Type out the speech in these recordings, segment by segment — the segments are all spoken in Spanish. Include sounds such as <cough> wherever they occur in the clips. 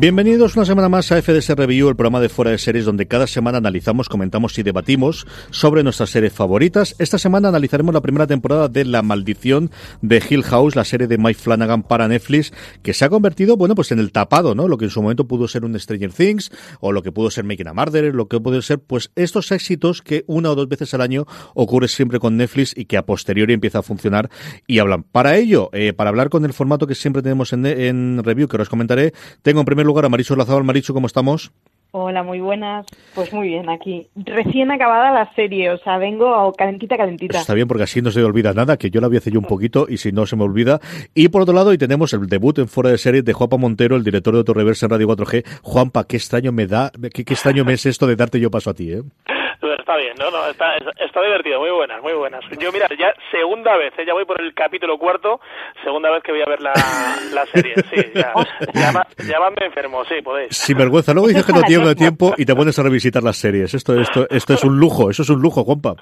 Bienvenidos una semana más a FDS Review, el programa de fuera de series donde cada semana analizamos, comentamos y debatimos sobre nuestras series favoritas. Esta semana analizaremos la primera temporada de La Maldición de Hill House, la serie de Mike Flanagan para Netflix, que se ha convertido, bueno, pues en el tapado, ¿no? Lo que en su momento pudo ser un Stranger Things, o lo que pudo ser Making a Murderer, lo que puede ser, pues estos éxitos que una o dos veces al año ocurre siempre con Netflix y que a posteriori empieza a funcionar y hablan. Para ello, eh, para hablar con el formato que siempre tenemos en, en review, que os comentaré, tengo en primer lugar a Maricho Lazabal. Maricho, ¿cómo estamos? Hola, muy buenas. Pues muy bien, aquí. Recién acabada la serie, o sea, vengo calentita, calentita. Está bien, porque así no se olvida nada, que yo la vi hace yo un poquito y si no se me olvida. Y por otro lado, y tenemos el debut en fuera de serie de Juanpa Montero, el director de Reverse en Radio 4G. Juanpa, qué extraño me da, qué, qué extraño me es esto de darte yo paso a ti, ¿eh? Está bien, no, no, está, está divertido, muy buenas, muy buenas. Yo, mira, ya segunda vez, ¿eh? ya voy por el capítulo cuarto, segunda vez que voy a ver la, la serie, sí, ya, ya, ya me enfermo, sí, podéis. Sin vergüenza, luego dices que no tienes tiempo y te pones a revisitar las series. Esto, esto, esto es un lujo, eso es un lujo, Juanpa.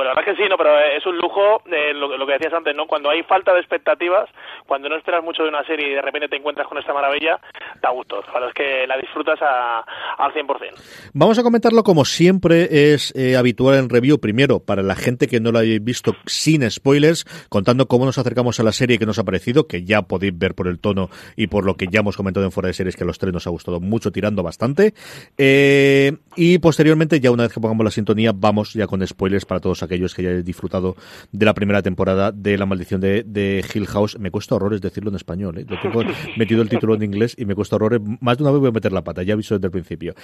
Pues la verdad que sí, no, pero es un lujo eh, lo, lo, que decías antes, ¿no? Cuando hay falta de expectativas, cuando no esperas mucho de una serie y de repente te encuentras con esta maravilla, da gusto. La es que la disfrutas a, al 100%. Vamos a comentarlo como siempre es eh, habitual en review. Primero, para la gente que no la haya visto sin spoilers, contando cómo nos acercamos a la serie que nos ha parecido, que ya podéis ver por el tono y por lo que ya hemos comentado en fuera de series, que a los tres nos ha gustado mucho, tirando bastante. Eh, y posteriormente, ya una vez que pongamos la sintonía, vamos ya con spoilers para todos aquellos que ya hayáis disfrutado de la primera temporada de La Maldición de, de Hill House. Me cuesta horrores decirlo en español, ¿eh? Lo tengo <laughs> metido el título en inglés y me cuesta horrores. Más de una vez voy a meter la pata, ya aviso desde el principio.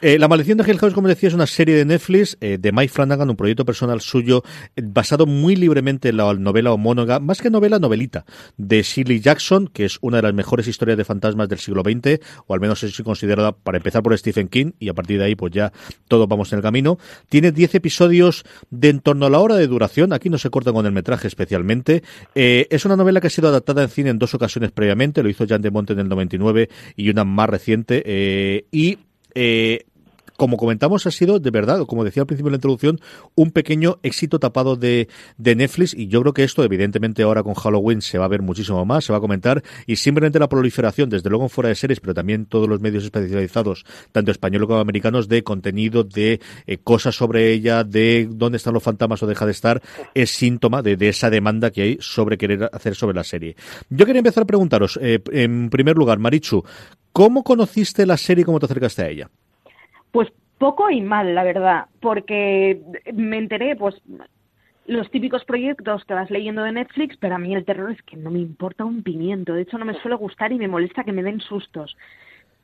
Eh, la Maldición de Hill House, como decía, es una serie de Netflix eh, de Mike Flanagan, un proyecto personal suyo, basado muy libremente en la novela homóloga, más que novela, novelita, de Shirley Jackson, que es una de las mejores historias de fantasmas del siglo XX, o al menos es considerada, para empezar por Stephen King, y a partir de ahí, pues ya todos vamos en el camino. Tiene 10 episodios de torno a la hora de duración, aquí no se corta con el metraje especialmente. Eh, es una novela que ha sido adaptada en cine en dos ocasiones previamente, lo hizo Jan de Monte en el 99 y una más reciente, eh, y eh, como comentamos, ha sido de verdad, como decía al principio de la introducción, un pequeño éxito tapado de, de Netflix y yo creo que esto, evidentemente, ahora con Halloween se va a ver muchísimo más, se va a comentar y simplemente la proliferación, desde luego en fuera de series, pero también todos los medios especializados, tanto españoles como americanos, de contenido, de eh, cosas sobre ella, de dónde están los fantasmas o deja de estar, es síntoma de, de, esa demanda que hay sobre querer hacer sobre la serie. Yo quería empezar a preguntaros, eh, en primer lugar, Marichu, ¿cómo conociste la serie y cómo te acercaste a ella? Pues poco y mal, la verdad, porque me enteré, pues, los típicos proyectos que vas leyendo de Netflix, pero a mí el terror es que no me importa un pimiento. De hecho, no me suele gustar y me molesta que me den sustos.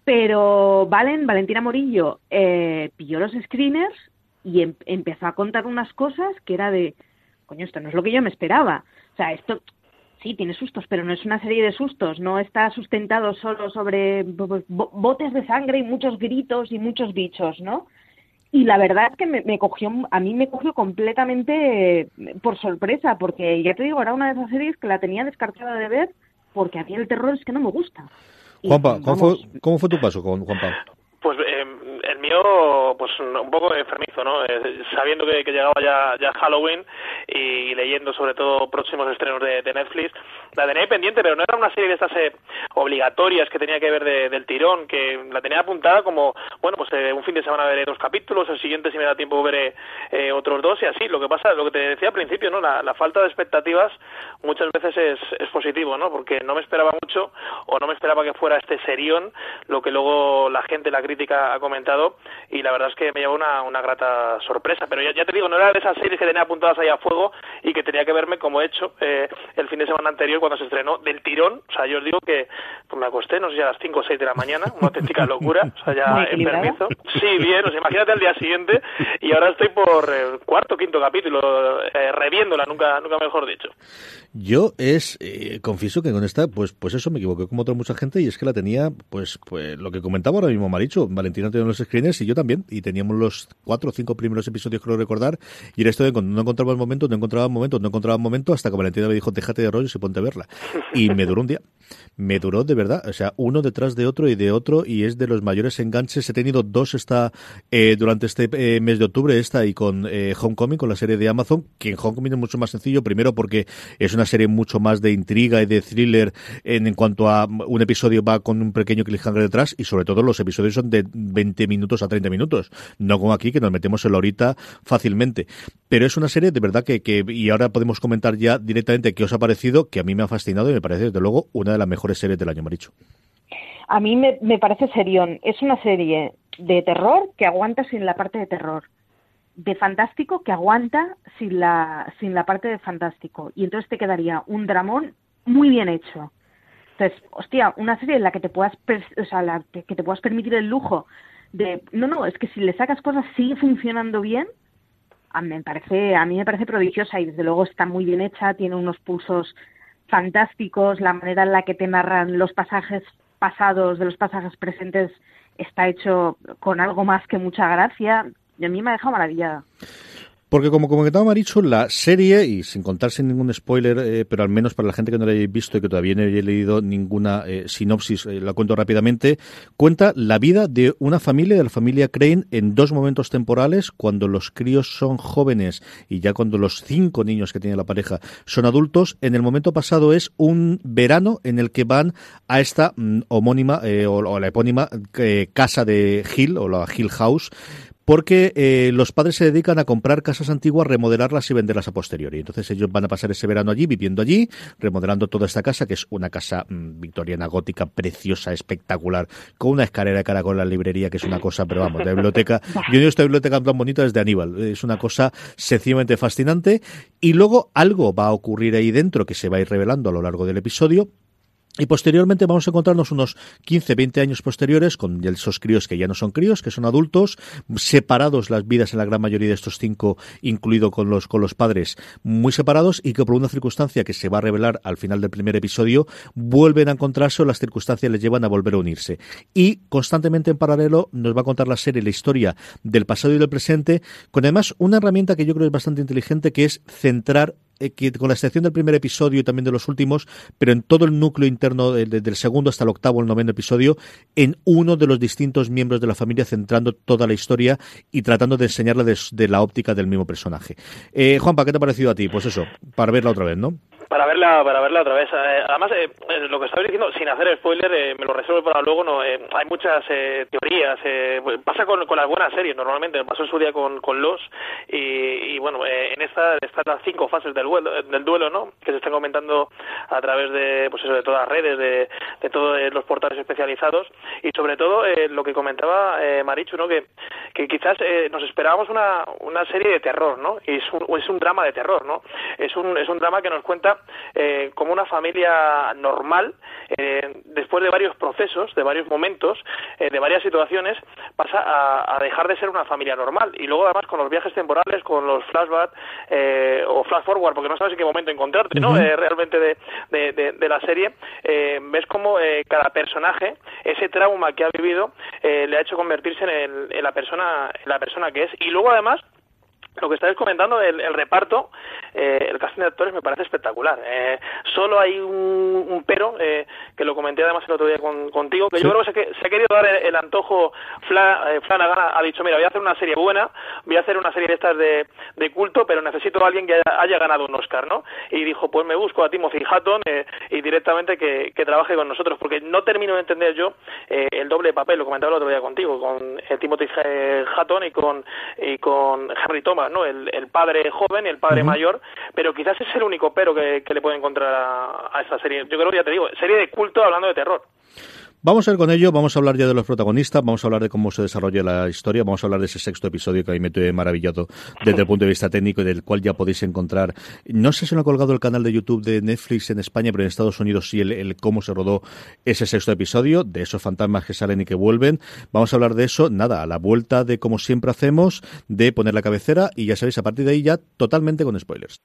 Pero Valen, Valentina Morillo, eh, pilló los screeners y em empezó a contar unas cosas que era de, coño, esto no es lo que yo me esperaba. O sea, esto sí, tiene sustos, pero no es una serie de sustos, no está sustentado solo sobre botes de sangre y muchos gritos y muchos bichos, ¿no? Y la verdad es que me, me, cogió, a mí me cogió completamente por sorpresa, porque ya te digo, era una de esas series que la tenía descartada de ver, porque a mí el terror es que no me gusta. Juanpa, ¿cómo fue, ¿cómo fue tu paso con Juanpa? Pues eh, mío, pues un poco enfermizo, ¿no? Eh, sabiendo que, llegaba ya, ya Halloween y leyendo sobre todo próximos estrenos de, Netflix, la tenía pendiente, pero no era una serie de estas eh, obligatorias que tenía que ver de, del tirón, que la tenía apuntada como, bueno, pues eh, un fin de semana veré dos capítulos, el siguiente si me da tiempo veré eh, otros dos y así. Lo que pasa, lo que te decía al principio, ¿no? La, la falta de expectativas muchas veces es, es positivo, ¿no? Porque no me esperaba mucho o no me esperaba que fuera este serión, lo que luego la gente, la crítica ha comentado y la verdad es que me llevó una, una grata sorpresa. Pero ya, ya te digo, no era de esas series que tenía apuntadas ahí a fuego y que tenía que verme como he hecho eh, el fin de semana anterior cuando se estrenó del tirón. O sea, yo os digo que pues me acosté, no sé si a las 5 o 6 de la mañana, una auténtica locura, o sea, ya en permiso. Sí, bien, o sea, imagínate al día siguiente y ahora estoy por el cuarto, quinto capítulo, eh, reviéndola, nunca, nunca mejor dicho. Yo es, eh, confieso que con esta, pues, pues eso me equivoqué como otra mucha gente y es que la tenía, pues, pues lo que comentaba ahora mismo Maricho, Valentina tenía los screeners y yo también, y teníamos los cuatro o cinco primeros episodios, creo recordar, y era esto de cuando no encontraba el momento, no encontraba el momento, no encontraba el momento, hasta que Valentina me dijo, déjate de rollo y ponte a verla. Y me duró un día. Me duró de verdad, o sea, uno detrás de otro y de otro, y es de los mayores enganches. He tenido dos esta eh, durante este eh, mes de octubre, esta y con eh, Homecoming, con la serie de Amazon, que en Homecoming es mucho más sencillo, primero porque es una serie mucho más de intriga y de thriller en, en cuanto a un episodio va con un pequeño cliffhanger detrás, y sobre todo los episodios son de 20 minutos a 30 minutos, no como aquí que nos metemos en la horita fácilmente. Pero es una serie de verdad que, que, y ahora podemos comentar ya directamente qué os ha parecido, que a mí me ha fascinado y me parece desde luego una de las mejores series del año, Maricho. A mí me, me parece serión. Es una serie de terror que aguanta sin la parte de terror. De fantástico que aguanta sin la, sin la parte de fantástico. Y entonces te quedaría un dramón muy bien hecho. Entonces, hostia, una serie en la que te puedas, o sea, la, que te puedas permitir el lujo de, no, no, es que si le sacas cosas sigue funcionando bien, a mí me parece, a mí me parece prodigiosa y desde luego está muy bien hecha, tiene unos pulsos fantásticos, la manera en la que te narran los pasajes pasados de los pasajes presentes está hecho con algo más que mucha gracia y a mí me ha dejado maravillada. Porque como comentaba Maricho, la serie, y sin contar sin ningún spoiler, eh, pero al menos para la gente que no la haya visto y que todavía no haya leído ninguna eh, sinopsis, eh, la cuento rápidamente, cuenta la vida de una familia, de la familia Crane, en dos momentos temporales, cuando los críos son jóvenes y ya cuando los cinco niños que tiene la pareja son adultos. En el momento pasado es un verano en el que van a esta mm, homónima o, o, la epónima casa de Hill, o la Hill House, porque eh, los padres se dedican a comprar casas antiguas, remodelarlas y venderlas a posteriori. Entonces ellos van a pasar ese verano allí, viviendo allí, remodelando toda esta casa, que es una casa mmm, victoriana gótica, preciosa, espectacular, con una escalera de caracol en la librería, que es una cosa, pero vamos, de biblioteca. <laughs> Yo no esta biblioteca tan bonita desde Aníbal. Es una cosa sencillamente fascinante. Y luego algo va a ocurrir ahí dentro que se va a ir revelando a lo largo del episodio y posteriormente vamos a encontrarnos unos 15, 20 años posteriores con esos críos que ya no son críos, que son adultos, separados las vidas en la gran mayoría de estos cinco, incluido con los, con los padres, muy separados y que por una circunstancia que se va a revelar al final del primer episodio, vuelven a encontrarse o las circunstancias les llevan a volver a unirse. Y constantemente en paralelo nos va a contar la serie la historia del pasado y del presente, con además una herramienta que yo creo es bastante inteligente, que es centrar que con la excepción del primer episodio y también de los últimos, pero en todo el núcleo interno de, de, del segundo hasta el octavo, el noveno episodio, en uno de los distintos miembros de la familia, centrando toda la historia y tratando de enseñarla de, de la óptica del mismo personaje. Eh, Juanpa, ¿qué te ha parecido a ti? Pues eso, para verla otra vez, ¿no? Para verla para verla otra vez. Eh, además eh, lo que estabais diciendo sin hacer spoiler eh, me lo resuelvo para luego no eh, hay muchas eh, teorías eh, pasa con, con las buenas series normalmente pasó en su día con, con los y, y bueno en esta están las cinco fases del duelo, del duelo no que se están comentando a través de pues eso de todas las redes de, de todos los portales especializados y sobre todo lo que comentaba Marichu no que que quizás nos esperábamos una una serie de terror no y es un, es un drama de terror no es un es un drama que nos cuenta eh, como una familia normal, eh, después de varios procesos, de varios momentos, eh, de varias situaciones, pasa a, a, dejar de ser una familia normal. Y luego además con los viajes temporales, con los flashbacks o flash forward, porque no sabes en qué momento encontrarte, ¿no? Uh -huh. realmente de, de, de, de, la serie, ves como cada personaje, ese trauma que ha vivido, le ha hecho convertirse en, el, en, la persona, en la persona que es. Y luego además lo que estáis comentando, el, el reparto, eh, el casting de actores me parece espectacular. Eh, solo hay un, un pero, eh, que lo comenté además el otro día con, contigo, que sí. yo creo que se, se, ha querido dar el, el antojo, Fla, eh, Flanagan ha dicho, mira, voy a hacer una serie buena, voy a hacer una serie de estas de, de culto, pero necesito a alguien que haya, haya, ganado un Oscar, ¿no? Y dijo, pues me busco a Timothy Hatton y directamente que, que, trabaje con nosotros, porque no termino de entender yo el doble papel, lo comentaba el otro día contigo, con Timothy Hatton y con, y con Henry Thomas, ¿no? El, el padre joven y el padre uh -huh. mayor, pero quizás es el único pero que, que le puede encontrar a, a, esta serie. Yo creo que ya te digo, serie de culto hablando de terror. Vamos a ir con ello, vamos a hablar ya de los protagonistas, vamos a hablar de cómo se desarrolla la historia, vamos a hablar de ese sexto episodio que a mí me tuve maravillado desde el punto de vista técnico y del cual ya podéis encontrar, no sé si lo ha colgado el canal de YouTube de Netflix en España, pero en Estados Unidos sí el, cómo se rodó ese sexto episodio, de esos fantasmas que salen y que vuelven. Vamos a hablar de eso, nada, a la vuelta de como siempre hacemos, de poner la cabecera y ya sabéis, a partir de ahí ya totalmente con spoilers.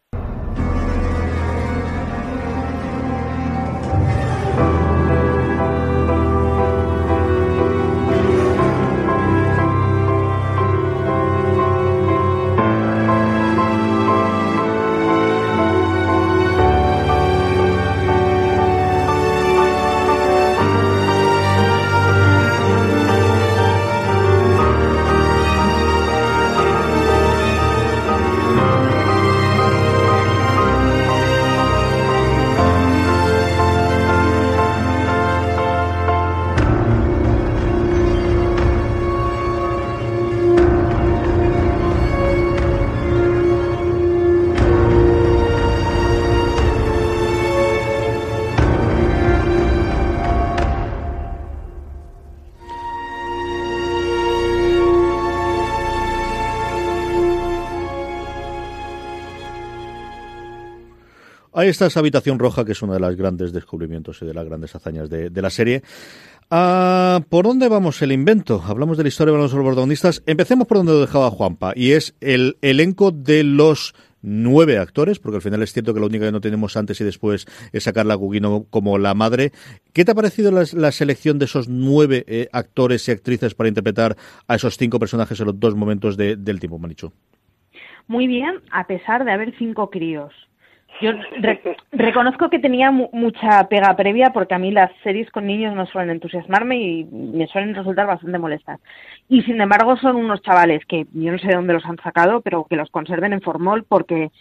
Ahí está esa habitación roja, que es uno de los grandes descubrimientos y de las grandes hazañas de, la serie. Ah, ¿Por dónde vamos el invento? Hablamos de la historia de los protagonistas. Empecemos por donde lo dejaba Juanpa, y es el elenco de los nueve actores, porque al final es cierto que lo único que no tenemos antes y después es sacar la Gugino como la madre. ¿Qué te ha parecido la, selección de esos nueve eh, actores y actrices para interpretar a esos cinco personajes en los dos momentos del tiempo, Manichu? Muy bien, a pesar de haber cinco críos. Yo reconozco que tenía mucha pega previa porque a mí las series con niños no suelen entusiasmarme y me suelen resultar bastante molestas. Y sin embargo son unos chavales que yo no sé de dónde los han sacado, pero que los conserven en formol porque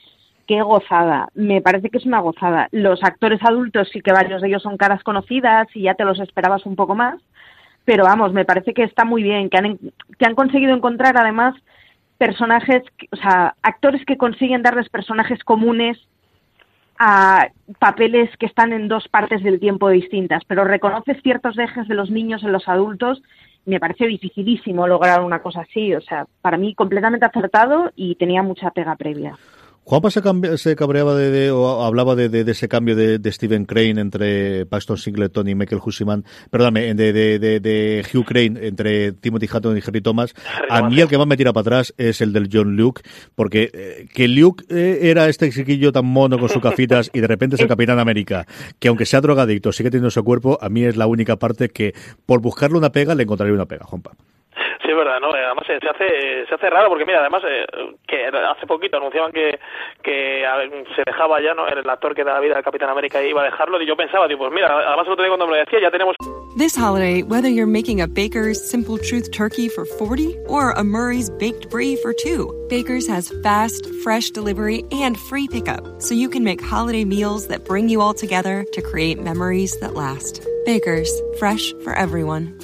qué gozada. Me parece que es una gozada. Los actores adultos sí que varios de ellos son caras conocidas y ya te los esperabas un poco más, pero vamos, me parece que está muy bien, que han, que han conseguido encontrar además personajes, o sea, actores que consiguen darles personajes comunes a papeles que están en dos partes del tiempo distintas, pero reconoces ciertos ejes de los niños en los adultos. Me parece dificilísimo lograr una cosa así. O sea, para mí completamente acertado y tenía mucha pega previa. Juanpa se, se cabreaba de, o hablaba de, de, ese cambio de, de Stephen Crane entre Paxton Singleton y Michael Hussiman, perdóname, de, Hugh Crane entre Timothy Hutton y Harry Thomas. A mí el que más me tira para atrás es el del John Luke, porque eh, que Luke eh, era este chiquillo tan mono con sus cafitas y de repente es el Capitán América, que aunque sea drogadicto, sigue teniendo su cuerpo, a mí es la única parte que por buscarle una pega le encontraría una pega, Juanpa. Sí, es verdad, ¿no? Además se hace, se hace raro porque, mira, además eh, que hace poquito anunciaban que, que se dejaba ya, ¿no? El actor que da la vida al Capitán América iba a dejarlo y yo pensaba, digo, pues mira, además el otro día cuando me lo decía ya tenemos... This holiday, whether you're making a Baker's Simple Truth turkey for 40 or a Murray's Baked Brie for 2, Baker's has fast, fresh delivery and free pickup so you can make holiday meals that bring you all together to create memories that last. Baker's, fresh for everyone.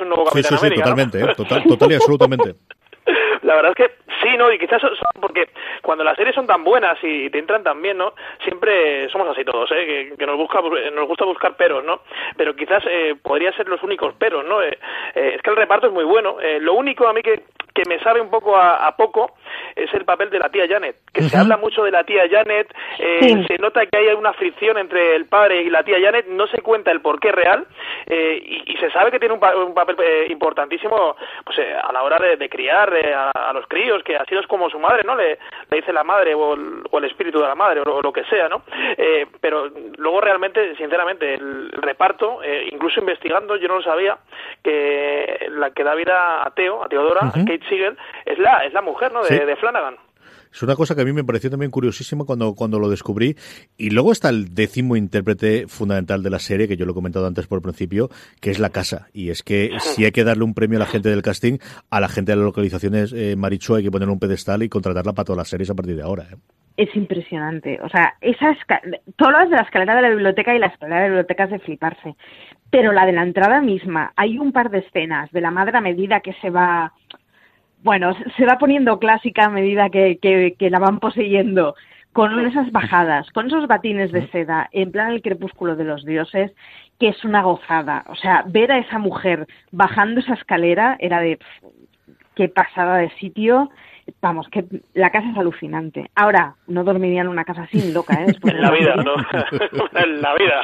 un nuevo Capitán sí, sí, totalmente, ¿eh? total, <laughs> total y absolutamente. La verdad es que sí, ¿no? Y quizás porque cuando las series son tan buenas y te entran tan bien, ¿no? Siempre somos así todos, ¿eh? Que, nos, busca, nos gusta buscar peros, ¿no? Pero quizás eh, podría ser los únicos peros, ¿no? Eh, eh, es que el reparto es muy bueno. lo único a mí que, que me sabe un poco a, poco es el papel de la tía Janet, que se habla mucho de la tía Janet, se nota que hay una fricción entre el padre y la tía Janet, no se cuenta el porqué real y, se sabe que tiene un, papel importantísimo pues, a la hora de, criar a, los críos, que así es como su madre, ¿no? Le, le dice la madre o el, espíritu de la madre o lo, que sea, ¿no? Eh, pero luego realmente, sinceramente, el, reparto, eh, incluso investigando, yo no lo sabía, que la que da vida a Teo, a Teodora, Kate Siegel, es la, es la mujer, ¿no? De, de Flanagan. Es una cosa que a mí me pareció también curiosísima cuando, cuando lo descubrí. Y luego está el décimo intérprete fundamental de la serie, que yo lo he comentado antes por el principio, que es la casa. Y es que si hay que darle un premio a la gente del casting, a la gente de las localizaciones, eh, Marichu, hay que ponerle un pedestal y contratarla para todas las series a partir de ahora. ¿eh? Es impresionante. O sea, esa todo lo de la escalera de la biblioteca y la escalera de la biblioteca es de fliparse. Pero la de la entrada misma, hay un par de escenas de la madre a medida que se va bueno, se va poniendo clásica a medida que, que, la van poseyendo, con esas bajadas, con esos batines de seda, en plan el crepúsculo de los dioses, que es una gozada. O sea, ver a esa mujer bajando esa escalera era de qué pasada de sitio vamos, que la casa es alucinante. Ahora, no dormiría en una casa así, loca, ¿eh? <laughs> <laughs> en la vida, ¿no? en la vida.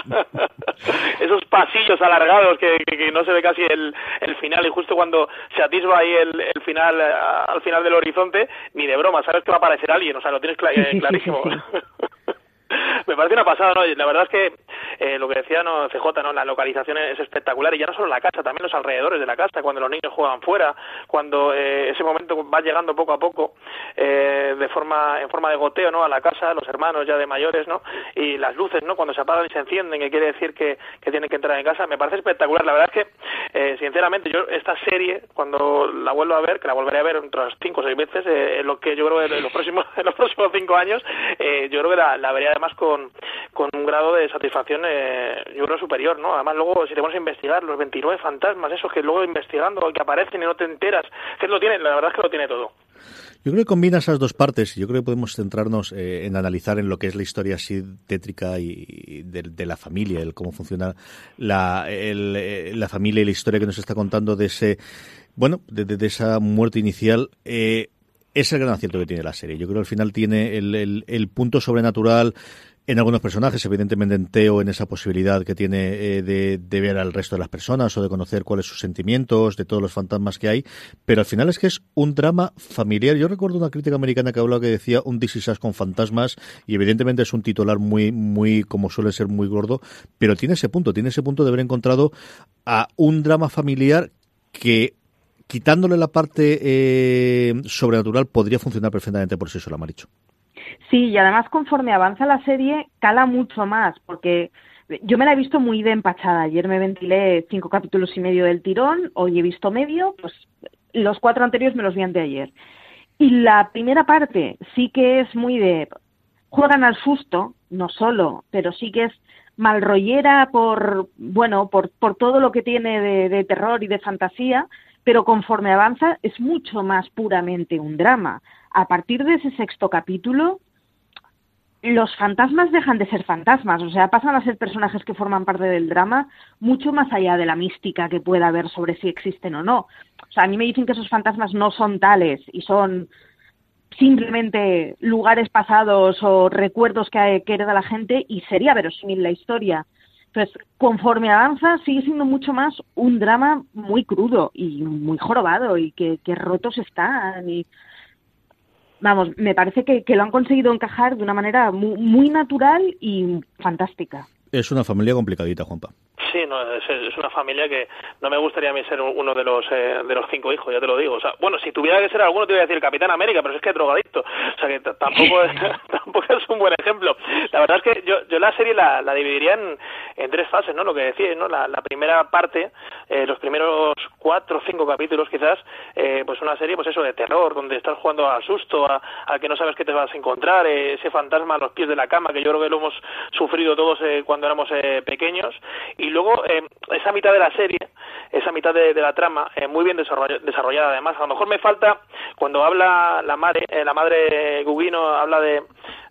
Esos pasillos alargados que, que, no se ve casi el, el, final y justo cuando se atisba ahí el, el final, eh, al final del horizonte, ni de broma, sabes que va a aparecer alguien, o sea, lo tienes clarísimo. <laughs> <laughs> Me parece una pasada, ¿no? La verdad es que eh, lo que decía no CJ, ¿no? La localización es espectacular y ya no solo la casa, también los alrededores de la casa, cuando los niños juegan fuera, cuando eh, ese momento va llegando poco a poco eh, de forma en forma de goteo, ¿no? A la casa, los hermanos ya de mayores, ¿no? Y las luces, ¿no? Cuando se apagan y se encienden, que quiere decir que, que tienen que entrar en casa, me parece espectacular. La verdad es que, eh, sinceramente, yo esta serie, cuando la vuelvo a ver, que la volveré a ver otras cinco o seis veces, eh, lo que yo creo que en los próximos, <laughs> en los próximos cinco años, eh, yo creo que la, la vería además con, con un grado de satisfacción, eh, yo creo, superior, ¿no? Además, luego, si te a investigar, los 29 fantasmas, esos que luego investigando, que aparecen y no te enteras, que lo tiene, la verdad es que lo tiene todo. Yo creo que combina esas dos partes. Yo creo que podemos centrarnos eh, en analizar en lo que es la historia así tétrica y de, la familia, el cómo funciona la, eh, la familia y la historia que nos está contando de ese, bueno, de, esa muerte inicial. Eh, es el gran acierto que tiene la serie. Yo creo que al final tiene el, punto sobrenatural, en algunos personajes, evidentemente en Teo, en esa posibilidad que tiene eh, de, de, ver al resto de las personas o de conocer cuáles son sus sentimientos, de todos los fantasmas que hay, pero al final es que es un drama familiar. Yo recuerdo una crítica americana que hablaba que decía un This con fantasmas y evidentemente es un titular muy, muy, como suele ser, muy gordo, pero tiene ese punto, tiene ese punto de haber encontrado a un drama familiar que quitándole la parte eh, sobrenatural podría funcionar perfectamente por sí solo, Maricho. Sí, y además conforme avanza la serie cala mucho más, porque yo me la he visto muy de empachada. Ayer me ventilé cinco capítulos y medio del tirón, hoy he visto medio, pues los cuatro anteriores me los vi anteayer. Y la primera parte sí que es muy de juegan al susto, no solo, pero sí que es malrollera por bueno por, por todo lo que tiene de, de terror y de fantasía, pero conforme avanza es mucho más puramente un drama. A partir de ese sexto capítulo los fantasmas dejan de ser fantasmas, o sea, pasan a ser personajes que forman parte del drama mucho más allá de la mística que pueda haber sobre si existen o no. O sea, a mí me dicen que esos fantasmas no son tales y son simplemente lugares pasados o recuerdos que, que hereda la gente y sería verosímil la historia. Entonces, conforme avanza, sigue siendo mucho más un drama muy crudo y muy jorobado y que, rotos están y vamos, me parece que, que, lo han conseguido encajar de una manera muy, muy natural y fantástica. Es una familia complicadita, Juanpa. Sí, no, es, una familia que no me gustaría a mí ser uno de los eh, de los cinco hijos, ya te lo digo. O sea, bueno, si tuviera que ser alguno te iba a decir Capitán América, pero es que es drogadicto. O sea, que tampoco es, <laughs> <laughs> tampoco es un buen ejemplo. La verdad es que yo, yo la serie la, la dividiría en, en tres fases, ¿no? Lo que decía, ¿no? La, la primera parte, eh, los primeros cuatro o cinco capítulos quizás, eh, pues una serie, pues eso, de terror, donde estás jugando al susto, a, a que no sabes qué te vas a encontrar, eh, ese fantasma a los pies de la cama, que yo creo que lo hemos sufrido todos eh, cuando éramos eh, pequeños. Y luego, eh, esa mitad de la serie, esa mitad de, la trama, eh, muy bien desarrollada, además. A lo mejor me falta, cuando habla la madre, eh, la madre Gugino habla de,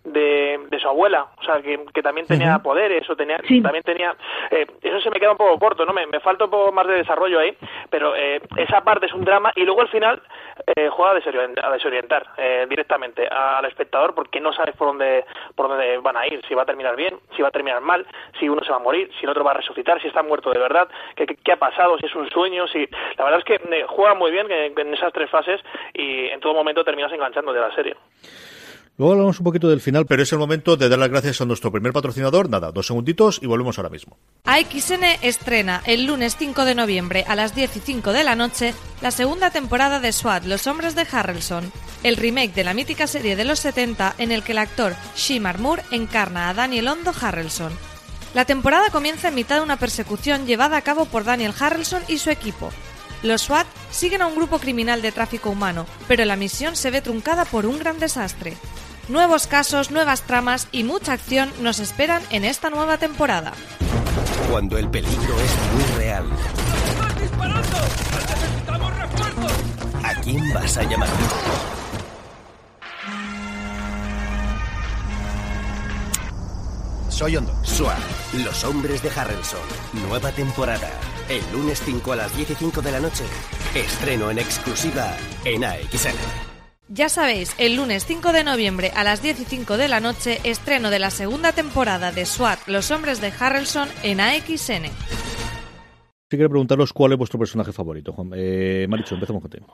de, de su abuela, o sea, que, que también tenía poderes, o tenía, también tenía, eh, eso se me queda un poco corto, ¿no? Me, me, falta un poco más de desarrollo ahí, pero eh, esa parte es un drama y luego al final eh, juega a desorientar, a desorientar eh, directamente al espectador porque no sabes por dónde, por dónde van a ir, si va a terminar bien, si va a terminar mal, si uno se va a morir, si el otro va a resucitar, si está muerto de verdad, qué, qué, qué ha pasado, si es un sueño, si, la verdad es que eh, juega muy bien en, en esas tres fases y en todo momento terminas enganchando de la serie. Luego hablamos un poquito del final, pero es el momento de dar las gracias a nuestro primer patrocinador. Nada, dos segunditos y volvemos ahora mismo. AXN estrena el lunes 5 de noviembre a las 10 y 5 de la noche la segunda temporada de SWAT, Los Hombres de Harrelson, el remake de la mítica serie de los 70 en el que el actor Shimar Moore encarna a Daniel Hondo Harrelson. La temporada comienza en mitad de una persecución llevada a cabo por Daniel Harrelson y su equipo. Los SWAT siguen a un grupo criminal de tráfico humano, pero la misión se ve truncada por un gran desastre. Nuevos casos, nuevas tramas y mucha acción nos esperan en esta nueva temporada. Cuando el peligro es muy real. ¡Están disparando! ¡Necesitamos refuerzos! ¿A quién vas a llamar? Soy Hondo. SWAT, Los Hombres de Harrelson. Nueva temporada. El lunes 5 a las 10 y 5 de la noche. Estreno en exclusiva en AXN. Ya sabéis, el lunes 5 de noviembre a las 10 y 5 de la noche, estreno de la segunda temporada de SWAT, Los Hombres de Harrelson en AXN. Sí quiero preguntaros cuál es vuestro personaje favorito, Juan. Eh, Maricho, empezamos contigo.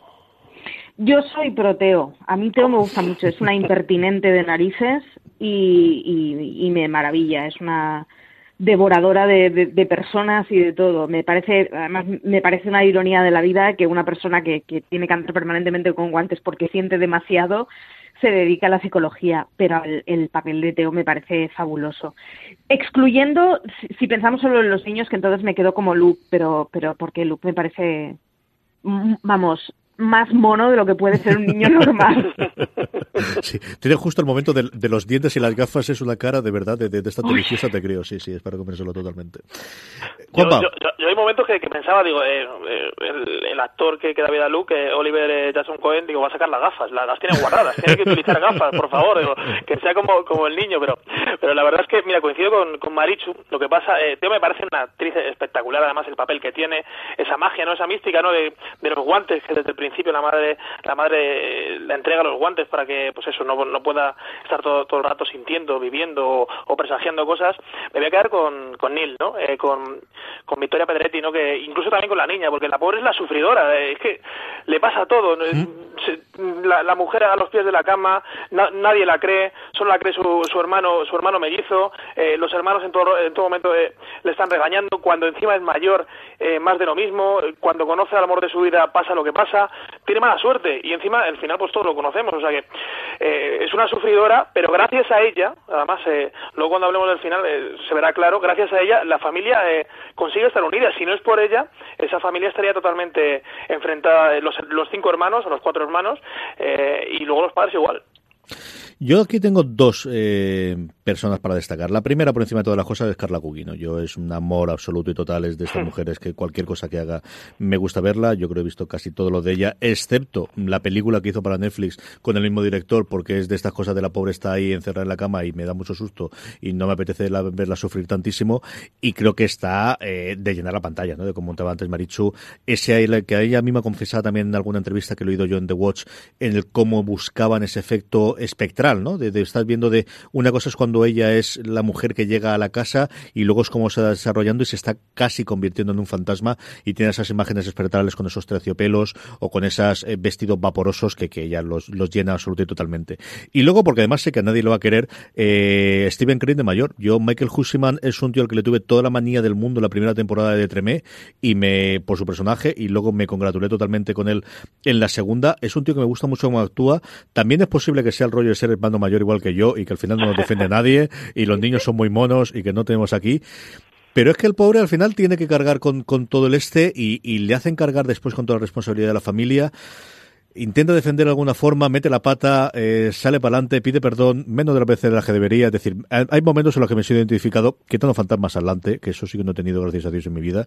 Yo soy proteo. A mí Teo me gusta mucho. Es una impertinente de narices y, y, y me maravilla. Es una devoradora de, personas y de todo. Me parece, además, me parece una ironía de la vida que una persona que, que tiene que andar permanentemente con guantes porque siente demasiado se dedica a la psicología, pero el, el papel de Teo me parece fabuloso. Excluyendo, si, pensamos solo en los niños, que entonces me quedo como Luke, pero, pero porque Luke me parece, vamos, más mono de lo que puede ser un niño <laughs> normal. Sí, tiene justo el momento de, de, los dientes y las gafas, es una cara de verdad de, de, de esta deliciosa, te creo, sí, sí, es para comérselo totalmente. Yo, yo, yo, yo, hay momentos que, que pensaba, digo, eh, eh, el, el, actor que, que da vida a Luke, eh, Oliver eh, Jackson Cohen, digo, va a sacar las gafas, las, las tiene guardadas, tiene que utilizar gafas, por favor, digo, que sea como, como el niño, pero, pero la verdad es que, mira, coincido con, con Marichu, lo que pasa, eh, Teo me parece una actriz espectacular, además el papel que tiene, esa magia, ¿no? Esa mística, ¿no? De, de los guantes, que desde el principio la madre, la madre le entrega los guantes para que, pues eso, no, no pueda estar todo, todo el rato sintiendo, viviendo o, o, presagiando cosas, me voy a quedar con, con Neil, ¿no? Eh, con, con Victoria Pedretti, ¿no? Que incluso también con la niña, porque la pobre es la sufridora, eh, es que le pasa todo, la, la, mujer a los pies de la cama, na, nadie la cree, solo la cree su, su hermano, su hermano mellizo, eh, los hermanos en todo, en todo momento eh, le están regañando, cuando encima es mayor, eh, más de lo mismo, cuando conoce al amor de su vida pasa lo que pasa, tiene mala suerte y encima al final pues todos lo conocemos, o sea que eh, es una sufridora, pero gracias a ella, además eh, luego cuando hablemos del final eh, se verá claro, gracias a ella la familia eh, consigue estar unida, si no es por ella, esa familia estaría totalmente enfrentada, los, los cinco hermanos, los cuatro hermanos, eh, y luego los padres igual. Yo aquí tengo dos eh, personas para destacar. La primera, por encima de todas las cosas, es Carla Gugino. Yo es un amor absoluto y total es de estas mujeres que cualquier cosa que haga me gusta verla. Yo creo que he visto casi todo lo de ella, excepto la película que hizo para Netflix con el mismo director, porque es de estas cosas de la pobre está ahí encerrada en la cama y me da mucho susto y no me apetece la, verla sufrir tantísimo. Y creo que está eh, de llenar la pantalla, ¿no? De como contaba antes Marichu, ese que ella misma confesaba también en alguna entrevista que lo he oído yo en The Watch, en el cómo buscaban ese efecto espectral ¿no? De, de estar viendo de una cosa es cuando ella es la mujer que llega a la casa y luego es como se va desarrollando y se está casi convirtiendo en un fantasma y tiene esas imágenes espectrales con esos terciopelos o con esos eh, vestidos vaporosos que, que ella los, los llena absolutamente y totalmente. Y luego, porque además sé que a nadie lo va a querer, eh, Steven Crane de mayor. Yo, Michael Hussiman es un tío al que le tuve toda la manía del mundo la primera temporada de Tremé y me, por su personaje, y luego me congratulé totalmente con él en la segunda. Es un tío que me gusta mucho cómo actúa. También es posible que sea el rollo de ser hermano mayor igual que yo y que al final no nos defiende nadie y los niños son muy monos y que no tenemos aquí. Pero es que el pobre al final tiene que cargar con, con todo el este y, y, le hacen cargar después con toda la responsabilidad de la familia. Intenta defender de alguna forma, mete la pata, eh, sale para adelante, pide perdón, menos de las veces de las que debería. Es decir, hay momentos en los que me he sido identificado quitando fantasmas adelante, que eso sí que no he tenido, gracias a Dios, en mi vida.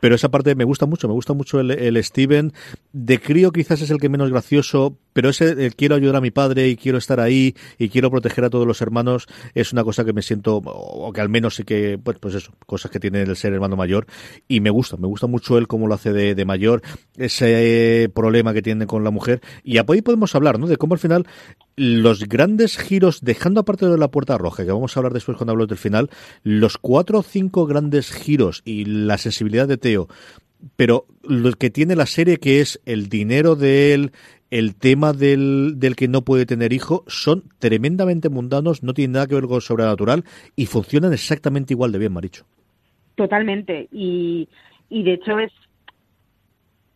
Pero esa parte me gusta mucho, me gusta mucho el, el Steven. De crío quizás es el que menos gracioso, pero ese el quiero ayudar a mi padre y quiero estar ahí y quiero proteger a todos los hermanos es una cosa que me siento, o que al menos sí que, pues, pues eso, cosas que tiene el ser hermano mayor y me gusta, me gusta mucho él cómo lo hace de, de mayor, ese problema que tiene con la mujer y ahí podemos hablar, ¿no? De cómo al final los grandes giros, dejando aparte de la puerta roja, que vamos a hablar después cuando hablo del final, los cuatro o cinco grandes giros y la sensibilidad de Teo, pero lo que tiene la serie que es el dinero de él, el tema del, del que no puede tener hijo, son tremendamente mundanos, no tienen nada que ver con sobrenatural y funcionan exactamente igual de bien, Maricho. Totalmente. Y, y de hecho es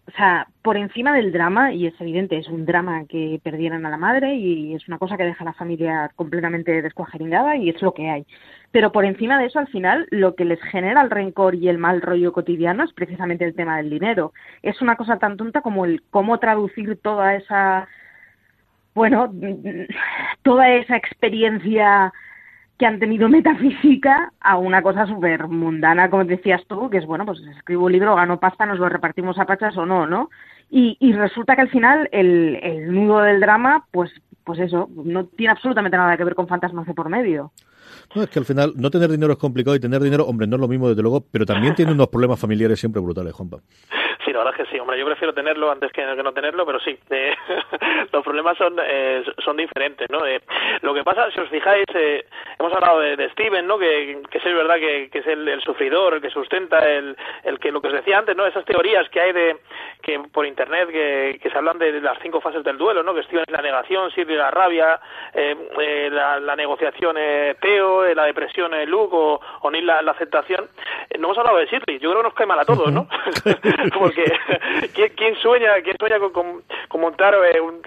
o sea, por encima del drama, y es evidente, es un drama que perdieran a la madre y es una cosa que deja a la familia completamente descuajeringada y es lo que hay. Pero por encima de eso, al final, lo que les genera el rencor y el mal rollo cotidiano es precisamente el tema del dinero. Es una cosa tan tonta como el cómo traducir toda esa, bueno, toda esa experiencia que han tenido <laughs> metafísica a una cosa súper mundana, como decías tú, que es, bueno, pues escribo un libro, gano pasta, nos lo repartimos a pachas o no, ¿no? Y, y resulta que al final el, el nudo del drama, pues, pues eso, no tiene absolutamente nada que ver con fantasmas de por medio. No, es que al final no tener dinero es complicado y tener dinero, hombre, no es lo mismo desde luego, pero también tiene unos problemas familiares siempre brutales, Juanpa. Sí, la verdad es que sí, hombre, yo prefiero tenerlo antes que, no tenerlo, pero sí, eh, <laughs> los problemas son eh, son diferentes, ¿no? Eh, lo que pasa, si os fijáis, eh, hemos hablado de, Steven, ¿no? Que, que es verdad que, es el, sufridor, el que sustenta, el, el que lo que os decía antes, ¿no? Esas teorías que hay de que por internet que, se hablan de, las cinco fases del duelo, ¿no? Que Steven es la negación, Sirri la rabia, la, la, negociación Teo, la depresión Luke o, o Neil la, la aceptación. no hemos hablado de Shirley, yo creo que nos cae mal a todos, ¿no? <laughs> Porque ¿quién, sueña, quién sueña con, montar eh, un,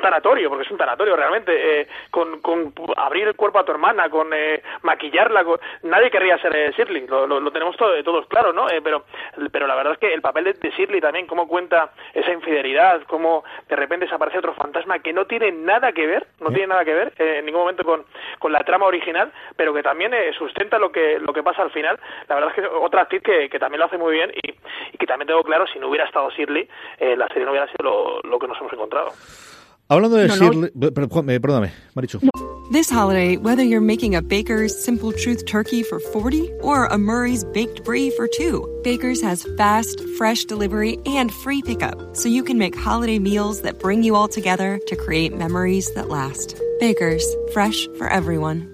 tanatorio? Porque es un tanatorio realmente, eh, con, abrir el cuerpo a tu hermana, con eh, maquillarla, nadie querría ser Shirley, lo, tenemos todos claro, ¿no? pero, pero la verdad es que el papel de, Shirley también, cómo cuenta esa infidelidad, cómo de repente desaparece otro fantasma que no tiene nada que ver, no tiene nada que ver en ningún momento con, con la trama original, pero que también sustenta lo que, lo que pasa al final. La verdad es que otra actriz que, que también lo hace muy bien y, y que también tengo claro si no hubiera estado Shirley, eh, la serie no hubiera sido lo, lo que nos hemos encontrado. Hablando de no, Shirley, no. perdóname, Marichu. This holiday, whether you're making a Baker's Simple Truth turkey for 40 or a Murray's Baked Brie for 2, Baker's has fast, fresh delivery and free pickup, so you can make holiday meals that bring you all together to create memories that last. Baker's, fresh for everyone.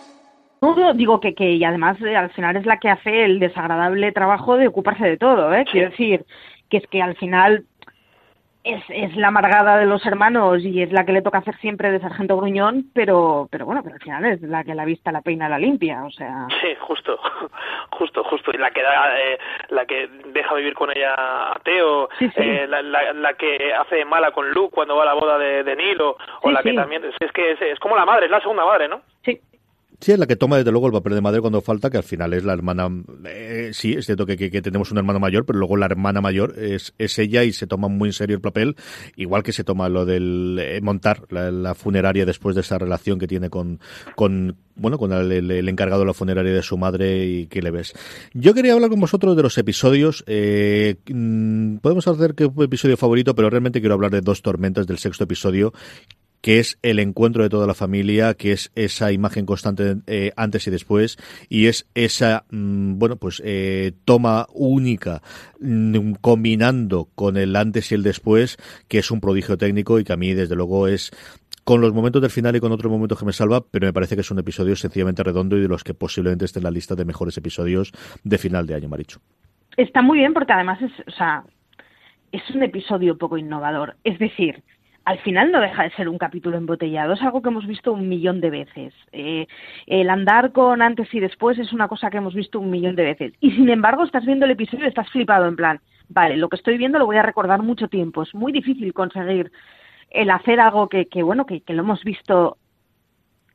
No, digo que, que y además eh, al final es la que hace el desagradable trabajo de ocuparse de todo, ¿eh? Quiero decir que es que al final es, es la amargada de los hermanos y es la que le toca hacer siempre de sargento gruñón, pero pero bueno, pero al final es la que la vista, la peina, la limpia, o sea. Sí, justo, <laughs> justo, justo. Y la que da, eh, la que deja vivir con ella a Teo, sí, sí. Eh, la, la, la, que hace mala con Luke cuando va a la boda de, de Nilo, o sí, la que también, es, es que es, es como la madre, es la segunda madre, ¿no? Sí. Sí, es la que toma desde luego el papel de madre cuando falta, que al final es la hermana. Eh, sí, es cierto que, que, tenemos una hermana mayor, pero luego la hermana mayor es, es ella y se toma muy en serio el papel, igual que se toma lo del eh, montar la, funeraria después de esa relación que tiene con, con bueno, con el, encargado de la funeraria de su madre y que le ves. Yo quería hablar con vosotros de los episodios. Eh, podemos hacer que un episodio favorito, pero realmente quiero hablar de dos tormentas del sexto episodio que es el encuentro de toda la familia, que es esa imagen constante eh, antes y después, y es esa, mmm, bueno, pues eh, toma única, mmm, combinando con el antes y el después, que es un prodigio técnico y que a mí, desde luego, es con los momentos del final y con otros momentos que me salva, pero me parece que es un episodio sencillamente redondo y de los que posiblemente esté en la lista de mejores episodios de final de año, Maricho. Está muy bien porque además es, o sea, es un episodio poco innovador. Es decir, al final no deja de ser un capítulo embotellado, es algo que hemos visto un millón de veces. Eh, el andar con antes y después es una cosa que hemos visto un millón de veces. Y sin embargo, estás viendo el episodio y estás flipado en plan, vale, lo que estoy viendo lo voy a recordar mucho tiempo. Es muy difícil conseguir el hacer algo que, que bueno, que, que lo hemos visto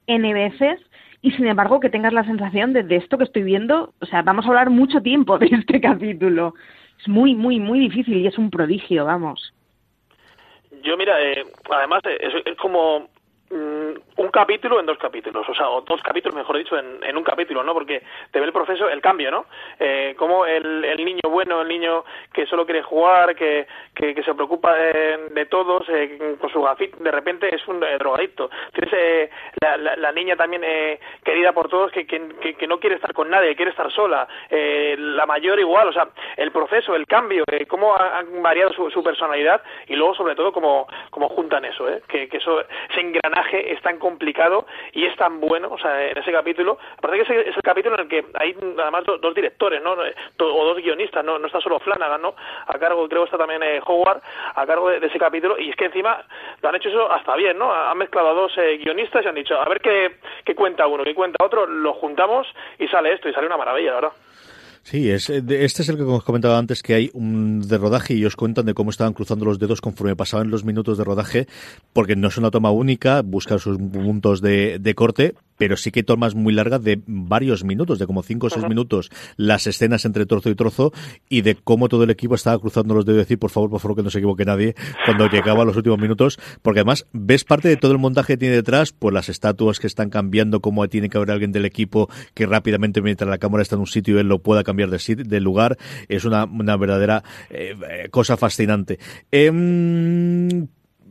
N veces y sin embargo que tengas la sensación de, de esto que estoy viendo, o sea, vamos a hablar mucho tiempo de este capítulo. Es muy, muy, muy difícil y es un prodigio, vamos. Yo, mira, eh, además eh, es, es como mm, un capítulo en dos capítulos, o sea, o dos capítulos, mejor dicho, en, en un capítulo, ¿no? Porque te ve el proceso, el cambio, ¿no? Eh, como el, el niño bueno, el niño que solo quiere jugar, que, que, que se preocupa de, todos, eh, con su gafit, de repente es un eh, drogadicto. Tienes eh, la, la, la niña también eh, querida por todos, que, que, que, no quiere estar con nadie, quiere estar sola. Eh, la mayor igual, o sea, el proceso, el cambio, cómo ha- han variado su, su personalidad y luego, sobre todo, cómo, cómo juntan eso, ¿eh? Que, que eso, ese engranaje es tan complicado y es tan bueno, o sea, en ese capítulo, aparte que es el capítulo en el que hay además do- dos directores, ¿no? Eh, O dos guionistas, ¿no? No está solo Flanagan, ¿no? A cargo, creo que está también eh, Howard, a cargo de, de ese capítulo, y es que encima lo han hecho eso hasta bien, ¿no? Han mezclado a dos eh, guionistas y han dicho, a ver qué, qué cuenta uno, qué cuenta otro, lo juntamos y sale esto, y sale una maravilla, la verdad. Sí, es, eh, este es el que os comentaba antes, que hay un de rodaje y os cuentan de cómo estaban cruzando los dedos conforme pasaban los minutos de rodaje, porque no es una toma única, buscan sus puntos de, de corte, pero sí que tomas muy largas de varios minutos, de como cinco o seis minutos, las escenas entre trozo y trozo, y de cómo todo el equipo estaba cruzando los dedos y decir, por favor, por favor, que no se equivoque nadie, cuando <laughs> llegaba a los últimos minutos, porque además ves parte de todo el montaje que tiene detrás, pues las estatuas que están cambiando, cómo tiene que haber alguien del equipo que rápidamente, mientras la cámara está en un sitio, él lo pueda cambiar de, sit- de lugar, es una, una verdadera eh, eh, cosa fascinante. Em,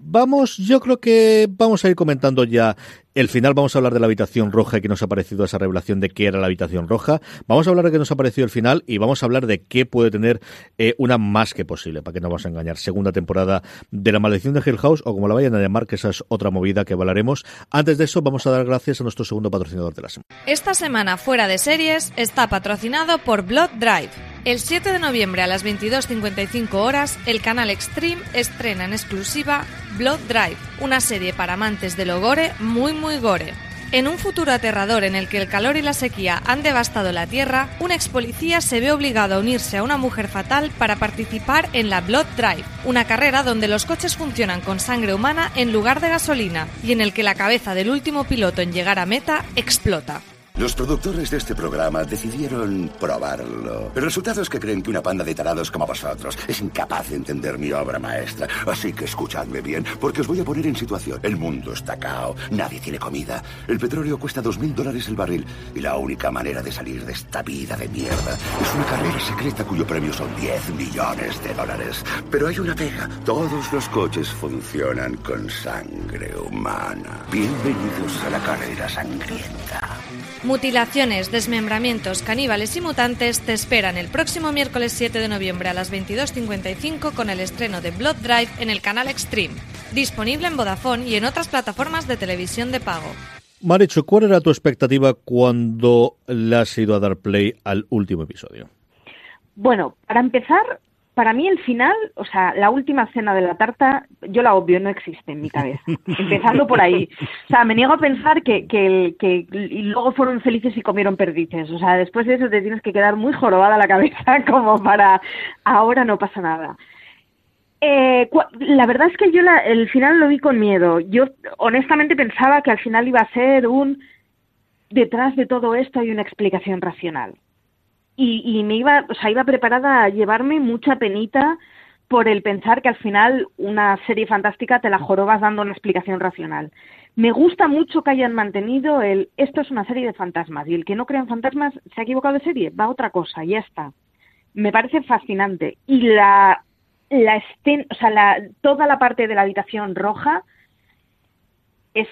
Vamos, yo creo que vamos a ir comentando ya el final. Vamos a hablar de la habitación roja y que nos ha parecido esa revelación de qué era la habitación roja. Vamos a hablar de qué nos ha parecido el final y vamos a hablar de qué puede tener eh, una más que posible, para que no vamos a engañar. Segunda temporada de La Maldición de Hill House o como la vayan a llamar, que esa es otra movida que hablaremos. Antes de eso, vamos a dar gracias a nuestro segundo patrocinador de la semana. Esta semana fuera de series está patrocinado por Blood Drive. El 7 de noviembre a las 22.55 horas, el canal Extreme estrena en exclusiva Blood Drive, una serie para amantes de lo gore muy muy gore. En un futuro aterrador en el que el calor y la sequía han devastado la Tierra, un ex policía se ve obligado a unirse a una mujer fatal para participar en la Blood Drive, una carrera donde los coches funcionan con sangre humana en lugar de gasolina y en el que la cabeza del último piloto en llegar a meta explota. Los productores de este programa decidieron probarlo. El resultado es que creen que una panda de tarados como vosotros es incapaz de entender mi obra maestra. Así que escuchadme bien, porque os voy a poner en situación. El mundo está cao, nadie tiene comida. El petróleo cuesta dos mil dólares el barril. Y la única manera de salir de esta vida de mierda es una carrera secreta cuyo premio son 10 millones de dólares. Pero hay una pega. Todos los coches funcionan con sangre humana. Bienvenidos a la carrera sangrienta. Mutilaciones, desmembramientos, caníbales y mutantes te esperan el próximo miércoles 7 de noviembre a las 22.55 con el estreno de Blood Drive en el canal Extreme, disponible en Vodafone y en otras plataformas de televisión de pago. Marichu, ¿cuál era tu expectativa cuando le has ido a dar play al último episodio? Bueno, para empezar, para mí el final, o sea, la última cena de la tarta, yo la obvio, no existe en mi cabeza. <laughs> Empezando por ahí. O sea, me niego a pensar que, que, el- que y luego fueron felices y comieron perdices. O sea, después de eso te tienes que quedar muy jorobada la cabeza <laughs> como para ahora no pasa nada. Eh, la verdad es que yo la- el final lo vi con miedo. Yo honestamente pensaba que al final iba a ser un detrás de todo esto hay una explicación racional y, y me iba, o sea, iba preparada a llevarme mucha penita por el pensar que al final una serie fantástica te la jorobas dando una explicación racional. Me gusta mucho que hayan mantenido el esto es una serie de fantasmas y el que no crea en fantasmas se ha equivocado de serie, va a otra cosa, y ya está. Me parece fascinante y la la escena, o sea, la, toda la parte de la habitación roja es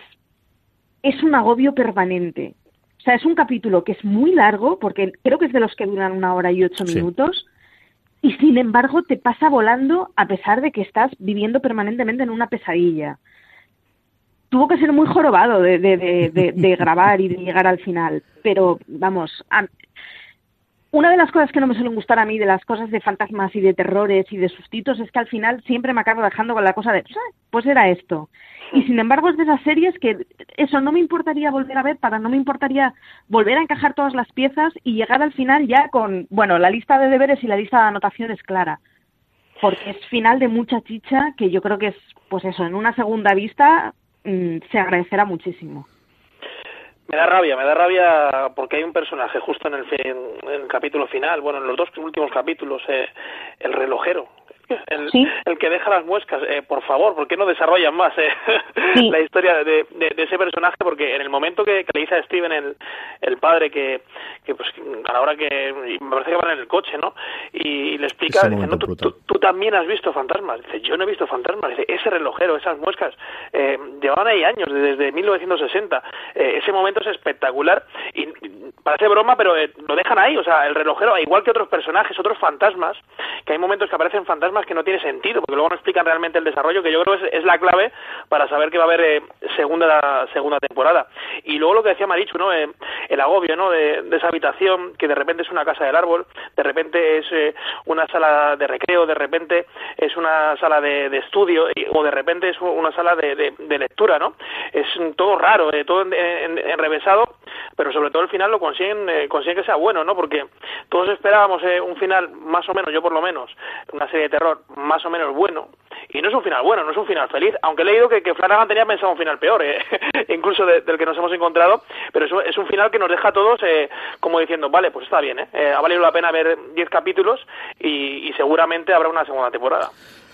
es un agobio permanente. O sea, es un capítulo que es muy largo, porque creo que es de los que duran una hora y ocho Sí. minutos, y sin embargo te pasa volando a pesar de que estás viviendo permanentemente en una pesadilla. tuvo que ser muy jorobado de, de, de, de <laughs> grabar y de llegar al final. Pero, vamos, a, una de las cosas que no me suelen gustar a mí de las cosas de fantasmas y de terrores y de sustitos es que al final siempre me acabo dejando con la cosa de, pues era esto. Y sin embargo es de esas series que eso no me importaría volver a ver para no me importaría volver a encajar todas las piezas y llegar al final ya con, bueno, la lista de deberes y la lista de anotaciones clara. Porque es final de mucha chicha que yo creo que es, pues eso, en una segunda vista mmm, se agradecerá muchísimo. Me da rabia, me da rabia porque hay un personaje justo en el, en el capítulo final, bueno, en los dos últimos capítulos, eh, el relojero, el, ¿Sí? el, que deja las muescas. Eh, por favor, ¿por qué no desarrollan más eh, sí. <laughs> la historia de, de, de, ese personaje? Porque en el momento que, que le dice a Steven, el, el padre, que, que pues a la hora que me parece que van en el coche, ¿no? Y, y le explica, dice, no, tú, tú, tú, también has visto fantasmas. Dice, yo no he visto fantasmas. Dice, ese relojero, esas muescas, eh, llevaban ahí años, desde 1960. Eh, ese momento es espectacular y parece broma, pero eh, lo dejan ahí. O sea, el relojero, igual que otros personajes, otros fantasmas, que hay momentos que aparecen fantasmas que no tiene sentido, porque luego no explican realmente el desarrollo, que yo creo es, es la clave para saber que va a haber eh, segunda segunda temporada. Y luego lo que decía Marichu, ¿no? Eh, el agobio, ¿no? De, esa habitación, que de repente es una casa del árbol, de repente es eh, una sala de recreo, de repente es una sala de, estudio, o de repente es una sala de, de, lectura, ¿no? Es todo raro, todo en, en, enrevesado, pero sobre todo el final lo consiguen, consiguen que sea bueno, ¿no? Porque todos esperábamos un final, más o menos, yo por lo menos, una serie de terror más o menos bueno, y no es un final bueno, no es un final feliz, aunque he leído que, que Flanagan tenía pensado un final peor, eh, <laughs> incluso de, del que nos hemos encontrado, pero es un final que nos deja a todos eh, como diciendo, vale, pues está bien, eh, ha valido la pena ver 10 capítulos y, y seguramente habrá una segunda temporada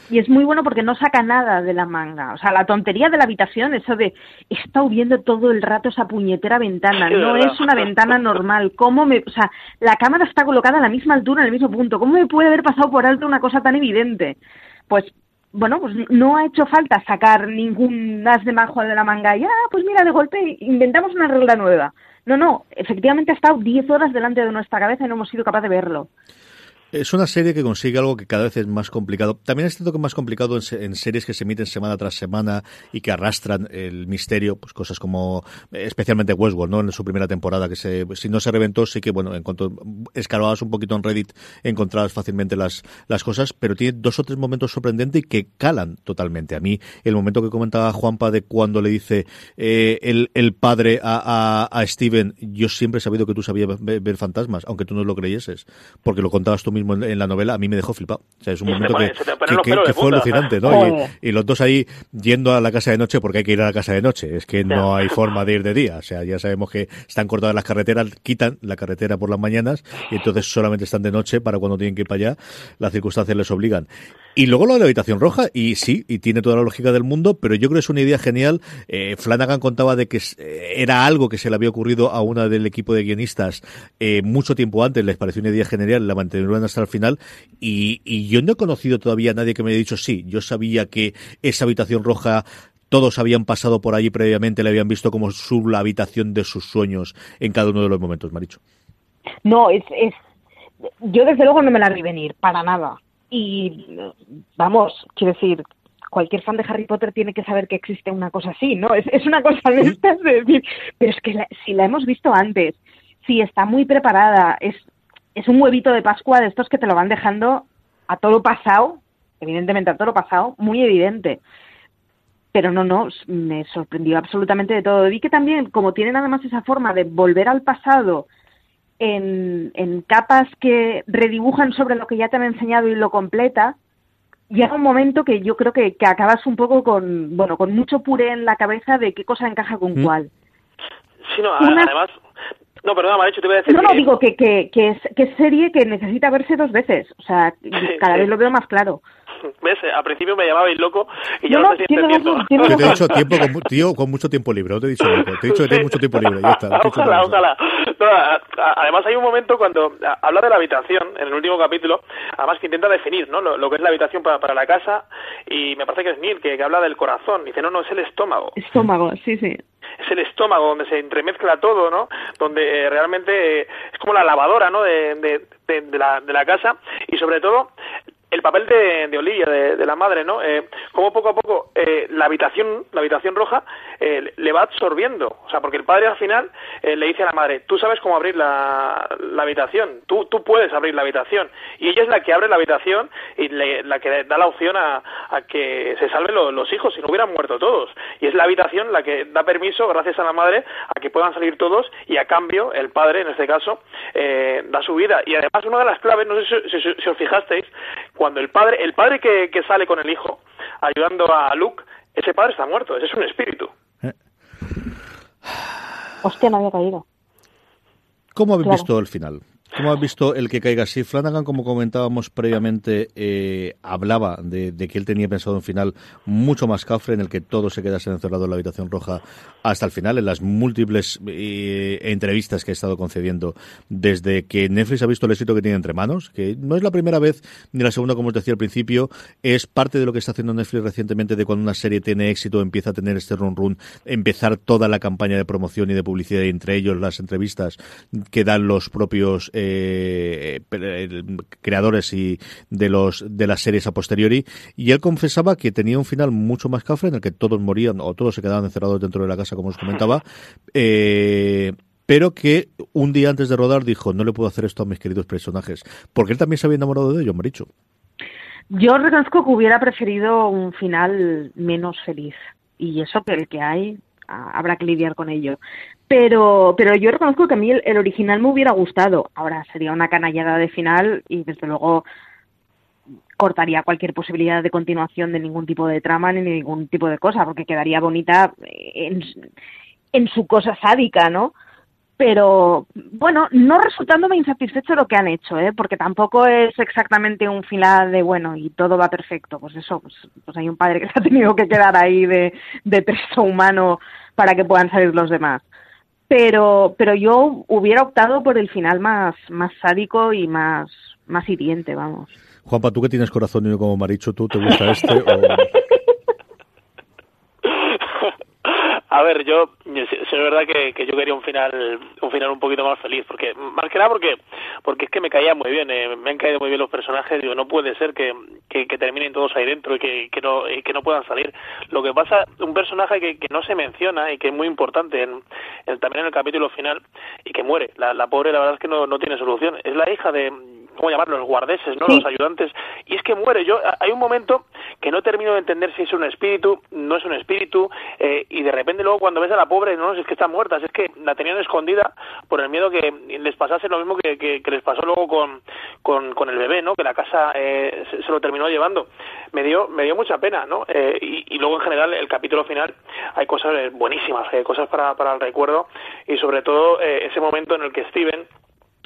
y es muy bueno porque no saca nada de la manga. O sea, la tontería de la habitación, eso de he estado viendo todo el rato esa puñetera ventana, no es una ventana normal. ¿Cómo me, o sea, la cámara está colocada a la misma altura, en el mismo punto. ¿Cómo me puede haber pasado por alto una cosa tan evidente? Pues bueno, pues no ha hecho falta sacar ningún as de majo de la manga y, ah, pues mira, de golpe inventamos una regla nueva. No, no, efectivamente ha estado 10 horas delante de nuestra cabeza y no hemos sido capaces de verlo. Es una serie que consigue algo que cada vez es más complicado. También es cierto que es más complicado en, en, series que se emiten semana tras semana y que arrastran el misterio, pues cosas como, especialmente Westworld, ¿no? En su primera temporada, que se, si no se reventó, sí que, bueno, en cuanto escarbabas un poquito en Reddit, encontrabas fácilmente las, las cosas, pero tiene dos o tres momentos sorprendentes y que calan totalmente. A mí, el momento que comentaba Juanpa de cuando le dice eh, el, el padre a, a, a Steven, yo siempre he sabido que tú sabías ver, ver fantasmas, aunque tú no lo creyeses, porque lo contabas tú mismo mismo en, la novela, a mí me dejó flipado. O sea, es un momento pone, que, que, que, que fue alucinante, ¿no? <laughs> Y, y, los dos ahí yendo a la casa de noche porque hay que ir a la casa de noche. Es que no hay forma de ir de día. O sea, ya sabemos que están cortadas las carreteras, quitan la carretera por las mañanas y entonces solamente están de noche para cuando tienen que ir para allá. Las circunstancias les obligan. Y luego lo de la habitación roja, y sí, y tiene toda la lógica del mundo, pero yo creo que es una idea genial. Eh, Flanagan contaba de que era algo que se le había ocurrido a una del equipo de guionistas eh, mucho tiempo antes, les pareció una idea genial, la mantuvieron hasta el final, y, y yo no he conocido todavía a nadie que me haya dicho sí, yo sabía que esa habitación roja todos habían pasado por allí previamente, le habían visto como su la habitación de sus sueños en cada uno de los momentos, Maricho. No, es, es yo desde luego no me la vi venir, para nada y vamos, quiero decir, cualquier fan de Harry Potter tiene que saber que existe una cosa así, ¿no? Es, es una cosa de estas de decir, pero es que la, si la hemos visto antes, si está muy preparada, es, es un huevito de Pascua de estos que te lo van dejando a todo pasado, evidentemente a todo pasado, muy evidente. Pero no, no, me sorprendió absolutamente de todo. Vi que también, como tienen además esa forma de volver al pasado, en, en, capas que redibujan sobre lo que ya te han enseñado y lo completa, llega un momento que yo creo que, que acabas un poco con, bueno, con mucho puré en la cabeza de qué cosa encaja con ¿Mm? cuál. Sí, no, Una... además... No, perdona, Maricho, te voy a decir No, que... no, digo que, que, que, es, que es serie que necesita verse dos veces. O sea, <laughs> cada sí. vez lo veo más claro. ¿Ves? Al principio me llamabais loco y yo no, no te estoy entendiendo. Yo te he dicho tiempo con, tío, con mucho tiempo libre, no te he dicho loco. Te he dicho que <laughs> tienes mucho tiempo libre, ya está. ojalá, ojalá. Además hay un momento cuando habla de la habitación, en el último capítulo, además que intenta definir ¿no? lo, lo que es la habitación para, para, la casa y me parece que es Neil que, que habla del corazón. Dice, no, no, es el estómago. Estómago, sí, sí es el estómago donde se entremezcla todo, ¿no? Donde eh, realmente eh, es como la lavadora, ¿no? De, de, de, de, la, de la casa y sobre todo el papel de, de Olivia, de, la madre, ¿no? Eh, como poco a poco eh, la habitación, la habitación roja, eh, le va absorbiendo. O sea, porque el padre al final eh, le dice a la madre, tú sabes cómo abrir la, la habitación, tú, tú puedes abrir la habitación. Y ella es la que abre la habitación y le, la que da la opción a, a que se salven los hijos, si no hubieran muerto todos. Y es la habitación la que da permiso, gracias a la madre, a que puedan salir todos y a cambio el padre, en este caso, da su vida. Y además una de las claves, no sé si os fijasteis, cuando el padre, el padre que, que sale con el hijo ayudando a Luke, ese padre está muerto, ese es un espíritu. Hostia, no había caído. ¿Cómo habéis visto el final? ¿Cómo has visto el que caiga así? Flanagan, como comentábamos previamente, eh, hablaba de, que él tenía pensado un final mucho más cafre en el que todos se quedasen encerrados en la habitación roja hasta el final, en las múltiples eh, entrevistas que ha estado concediendo desde que Netflix ha visto el éxito que tiene entre manos, que no es la primera vez ni la segunda, como os decía al principio, es parte de lo que está haciendo Netflix recientemente de cuando una serie tiene éxito, empieza a tener este run run, empezar toda la campaña de promoción y de publicidad, entre ellos las entrevistas que dan los propios creadores y de los de las series a posteriori y él confesaba que tenía un final mucho más cafre en el que todos morían o todos se quedaban encerrados dentro de la casa como os comentaba <laughs> eh, pero que un día antes de rodar dijo no le puedo hacer esto a mis queridos personajes porque él también se había enamorado de ellos Maricho yo reconozco que hubiera preferido un final menos feliz y eso que el que hay habrá que lidiar con ello. Pero, pero yo reconozco que a mí el, original me hubiera gustado. Ahora sería una canallada de final y desde luego cortaría cualquier posibilidad de continuación de ningún tipo de trama ni ningún tipo de cosa, porque quedaría bonita en, su cosa sádica, ¿no? pero bueno, no resultándome insatisfecho lo que han hecho, ¿eh? porque tampoco es exactamente un final de bueno y todo va perfecto. Pues eso, pues, pues hay un padre que se ha tenido que quedar ahí de, de humano para que puedan salir los demás. Pero, pero yo hubiera optado por el final más, más sádico y más, más hiriente, vamos. Juanpa, tú que tienes corazón y como Maricho, ¿tú te gusta este? O... <laughs> A ver, yo es verdad que, que, yo quería un final un final un poquito más feliz, porque más que nada porque porque es que me caía muy bien, eh, me han caído muy bien los personajes, digo, no puede ser que, que, terminen todos ahí dentro y que, que no que no puedan salir. Lo que pasa, un personaje que, que no se menciona y que es muy importante en, también en el capítulo final y que muere, la, la pobre la verdad es que no, no tiene solución, es la hija de ¿cómo llamarlo? Los guardeses, ¿no? Los ayudantes. Y es que muere. Yo Hay un momento que no termino de entender si es un espíritu, no es un espíritu, eh, y de repente luego cuando ves a la pobre, no, es que está muerta, es que la tenían escondida por el miedo que les pasase lo mismo que, que, les pasó luego con, con, con, el bebé, ¿no? Que la casa eh, se, lo terminó llevando. Me dio, me dio mucha pena, ¿no? Eh, y, y, luego en general el capítulo final hay cosas buenísimas, cosas para, para el recuerdo y sobre todo ese momento en el que Steven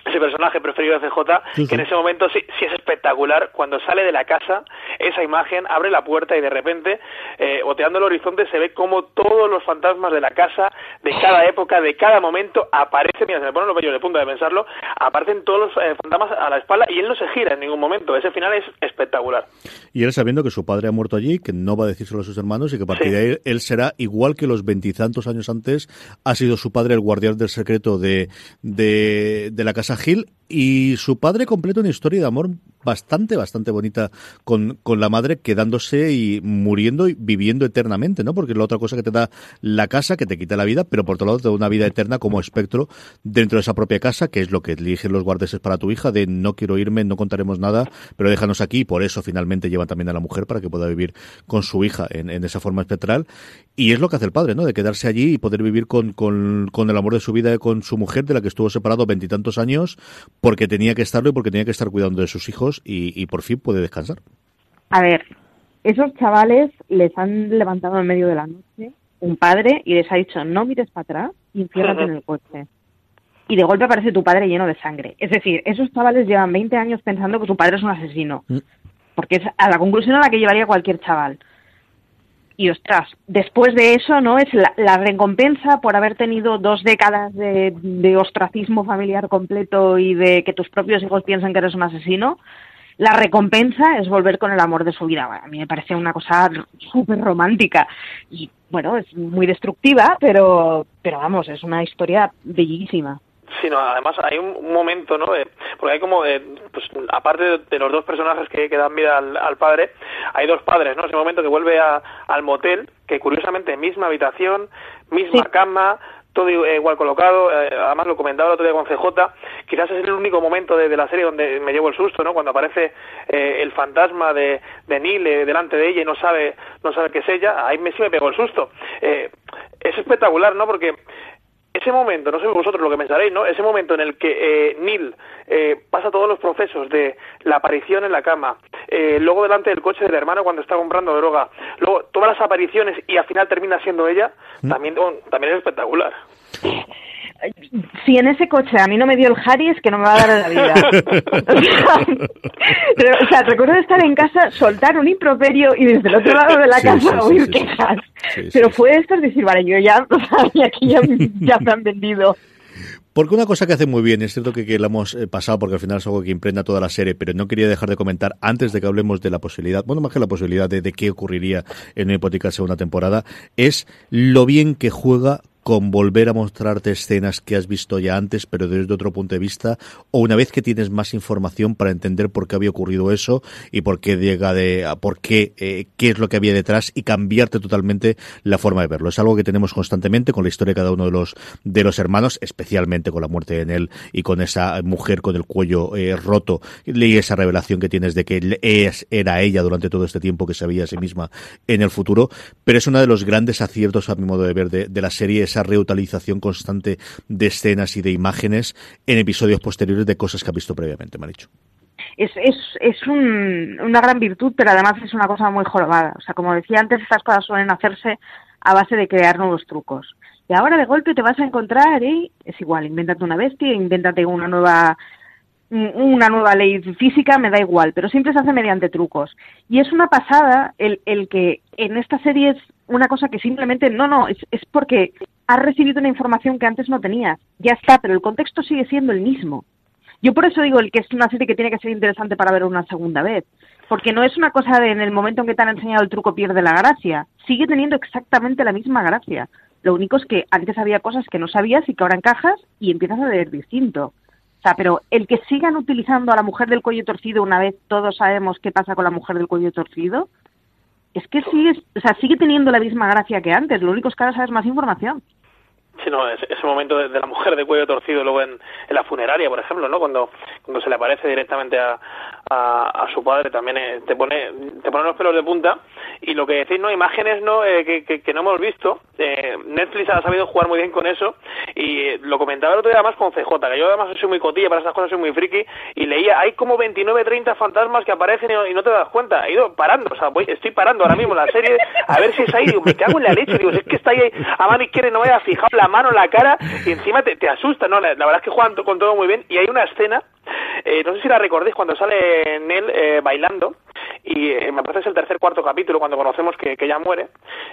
ese personaje preferido de CJ, que en ese momento sí, sí, es espectacular, cuando sale de la casa, esa imagen, abre la puerta y de repente, eh, oteando el horizonte, se ve como todos los fantasmas de la casa, de cada época, de cada momento, aparecen, mira, se me ponen los vellos de punta de pensarlo, aparecen todos los eh, fantasmas a la espalda y él no se gira en ningún momento, ese final es espectacular. Y él sabiendo que su padre ha muerto allí, que no va a decírselo a sus hermanos y que a partir de ahí él será igual que los veintitantos años antes, ha sido su padre el guardián del secreto de, de, de la casa Gil y su padre completa una historia de amor bastante, bastante bonita con, con la madre quedándose y muriendo y viviendo eternamente, ¿no? Porque es la otra cosa que te da la casa, que te quita la vida, pero por otro lado te da una vida eterna como espectro dentro de esa propia casa, que es lo que eligen los guardeses para tu hija, de no quiero irme, no contaremos nada, pero déjanos aquí, y por eso finalmente llevan también a la mujer para que pueda vivir con su hija en, en esa forma espectral. Y es lo que hace el padre, ¿no? De quedarse allí y poder vivir con, con, con el amor de su vida con su mujer, de la que estuvo separado veintitantos años, porque tenía que estarlo y porque tenía que estar cuidando de sus hijos y, por fin puede descansar. A ver, esos chavales les han levantado en medio de la noche un padre y les ha dicho no mires para atrás y enciérrate en el <laughs> coche. Y de golpe aparece tu padre lleno de sangre. Es decir, esos chavales llevan 20 años pensando que su padre es un asesino. Mm. Porque es a la conclusión a la que llevaría cualquier chaval y ostras, después de eso, ¿no? Es la, recompensa por haber tenido dos décadas de, ostracismo familiar completo y de que tus propios hijos piensan que eres un asesino. La recompensa es volver con el amor de su vida. A mí me parece una cosa súper romántica. Y bueno, es muy destructiva, pero, pero vamos, es una historia bellísima. Sino además hay un, momento, ¿no? Eh, porque hay como, eh, pues aparte de, los dos personajes que, que dan vida al, padre, hay dos padres, ¿no? Ese momento que vuelve a, al motel, que curiosamente misma habitación, misma cama, todo igual colocado, eh, además lo comentaba el otro día con CJ, quizás es el único momento de, la serie donde me llevo el susto, ¿no? Cuando aparece eh, el fantasma de, de Neil eh, delante de ella y no sabe, no sabe que es ella, ahí me, sí me pegó el susto. es espectacular, ¿no? Porque ese momento, no sé vosotros lo que pensaréis, ¿no? Ese momento en el que eh, Neil eh, pasa todos los procesos de la aparición en la cama, eh, luego delante del coche del hermano cuando está comprando droga, luego todas las apariciones y al final termina siendo ella, mm. también, también es espectacular si en ese coche a mí no me dio el Harry es que no me va a dar la vida. <laughs> o, sea, recuerdo estar en casa, soltar un improperio y desde el otro lado de la casa oír quejas. Pero fue esto es decir, vale, yo <laughs> ya que ya, ya me han vendido. Porque una cosa que hace muy bien, es cierto que, que la hemos eh, pasado porque al final es algo que impregna toda la serie, pero no quería dejar de comentar antes de que hablemos de la posibilidad, bueno, más que la posibilidad de, de qué ocurriría en una hipotética segunda temporada, es lo bien que juega con volver a mostrarte escenas que has visto ya antes, pero desde otro punto de vista, o una vez que tienes más información para entender por qué había ocurrido eso y por qué llega de, por qué, eh, qué es lo que había detrás y cambiarte totalmente la forma de verlo. Es algo que tenemos constantemente con la historia de cada uno de los, de los hermanos, especialmente con la muerte de Nell y con esa mujer con el cuello eh, roto y esa revelación que tienes de que es, era ella durante todo este tiempo que sabía a sí misma en el futuro, pero es uno de los grandes aciertos a mi modo de ver de la serie esa reutilización constante de escenas y de imágenes en episodios posteriores de cosas que ha visto previamente, me ha dicho. Es, es, es una gran virtud, pero además es una cosa muy jorobada. O sea, como decía antes, estas cosas suelen hacerse a base de crear nuevos trucos. Y ahora de golpe te vas a encontrar y es igual, invéntate una bestia, invéntate una nueva una nueva ley física, me da igual, pero siempre se hace mediante trucos. Y es una pasada el, el que en esta serie es una cosa que simplemente, no, no, es, es porque has recibido una información que antes no tenías. Ya está, pero el contexto sigue siendo el mismo. Yo por eso digo el que es una serie que tiene que ser interesante para ver una segunda vez. Porque no es una cosa de en el momento en que te han enseñado el truco pierde la gracia. Sigue teniendo exactamente la misma gracia. Lo único es que antes había cosas que no sabías y que ahora encajas y empiezas a ver distinto. O sea, pero el que sigan utilizando a la mujer del cuello torcido una vez todos sabemos qué pasa con la mujer del cuello torcido, es que sigue, o sea, sigue teniendo la misma gracia que antes, lo único es que ahora sabes más información. Sí, no, ese, momento de, la mujer de cuello torcido luego en, la funeraria, por ejemplo, ¿no? Cuando, cuando se le aparece directamente a, a, su padre también eh, te pone te pone los pelos de punta y lo que decís, ¿no? Imágenes, ¿no? Eh, que, que, no hemos visto. Eh, Netflix ha sabido jugar muy bien con eso y lo comentaba el otro día además con CJ, que yo además soy muy cotilla, para esas cosas soy muy friki y leía, hay como 29, 30 fantasmas que aparecen y, no te das cuenta. He ido parando, o sea, voy, estoy parando ahora mismo la serie a ver si es ahí, digo, me cago en la leche, digo, es que está ahí a mano izquierda no me haya fijado la mano la cara y encima te, te asusta, ¿no? La, verdad es que juegan con todo muy bien y hay una escena, eh, no sé si la recordéis, cuando sale Nell eh, bailando y eh, me parece es el tercer cuarto capítulo cuando conocemos que, que ella muere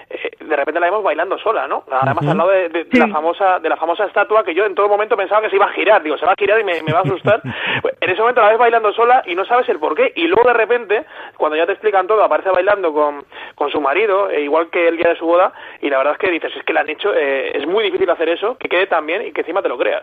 eh, de repente la vemos bailando sola no además al lado de, la famosa de la famosa estatua que yo en todo momento pensaba que se iba a girar digo se va a girar y me, va a asustar. <laughs> Pues, en ese momento la ves bailando sola y no sabes el por qué y luego de repente cuando ya te explican todo aparece bailando con, con su marido e igual que el día de su boda y la verdad es que dices es que la han hecho eh, es muy difícil hacer eso que quede tan bien y que encima te lo creas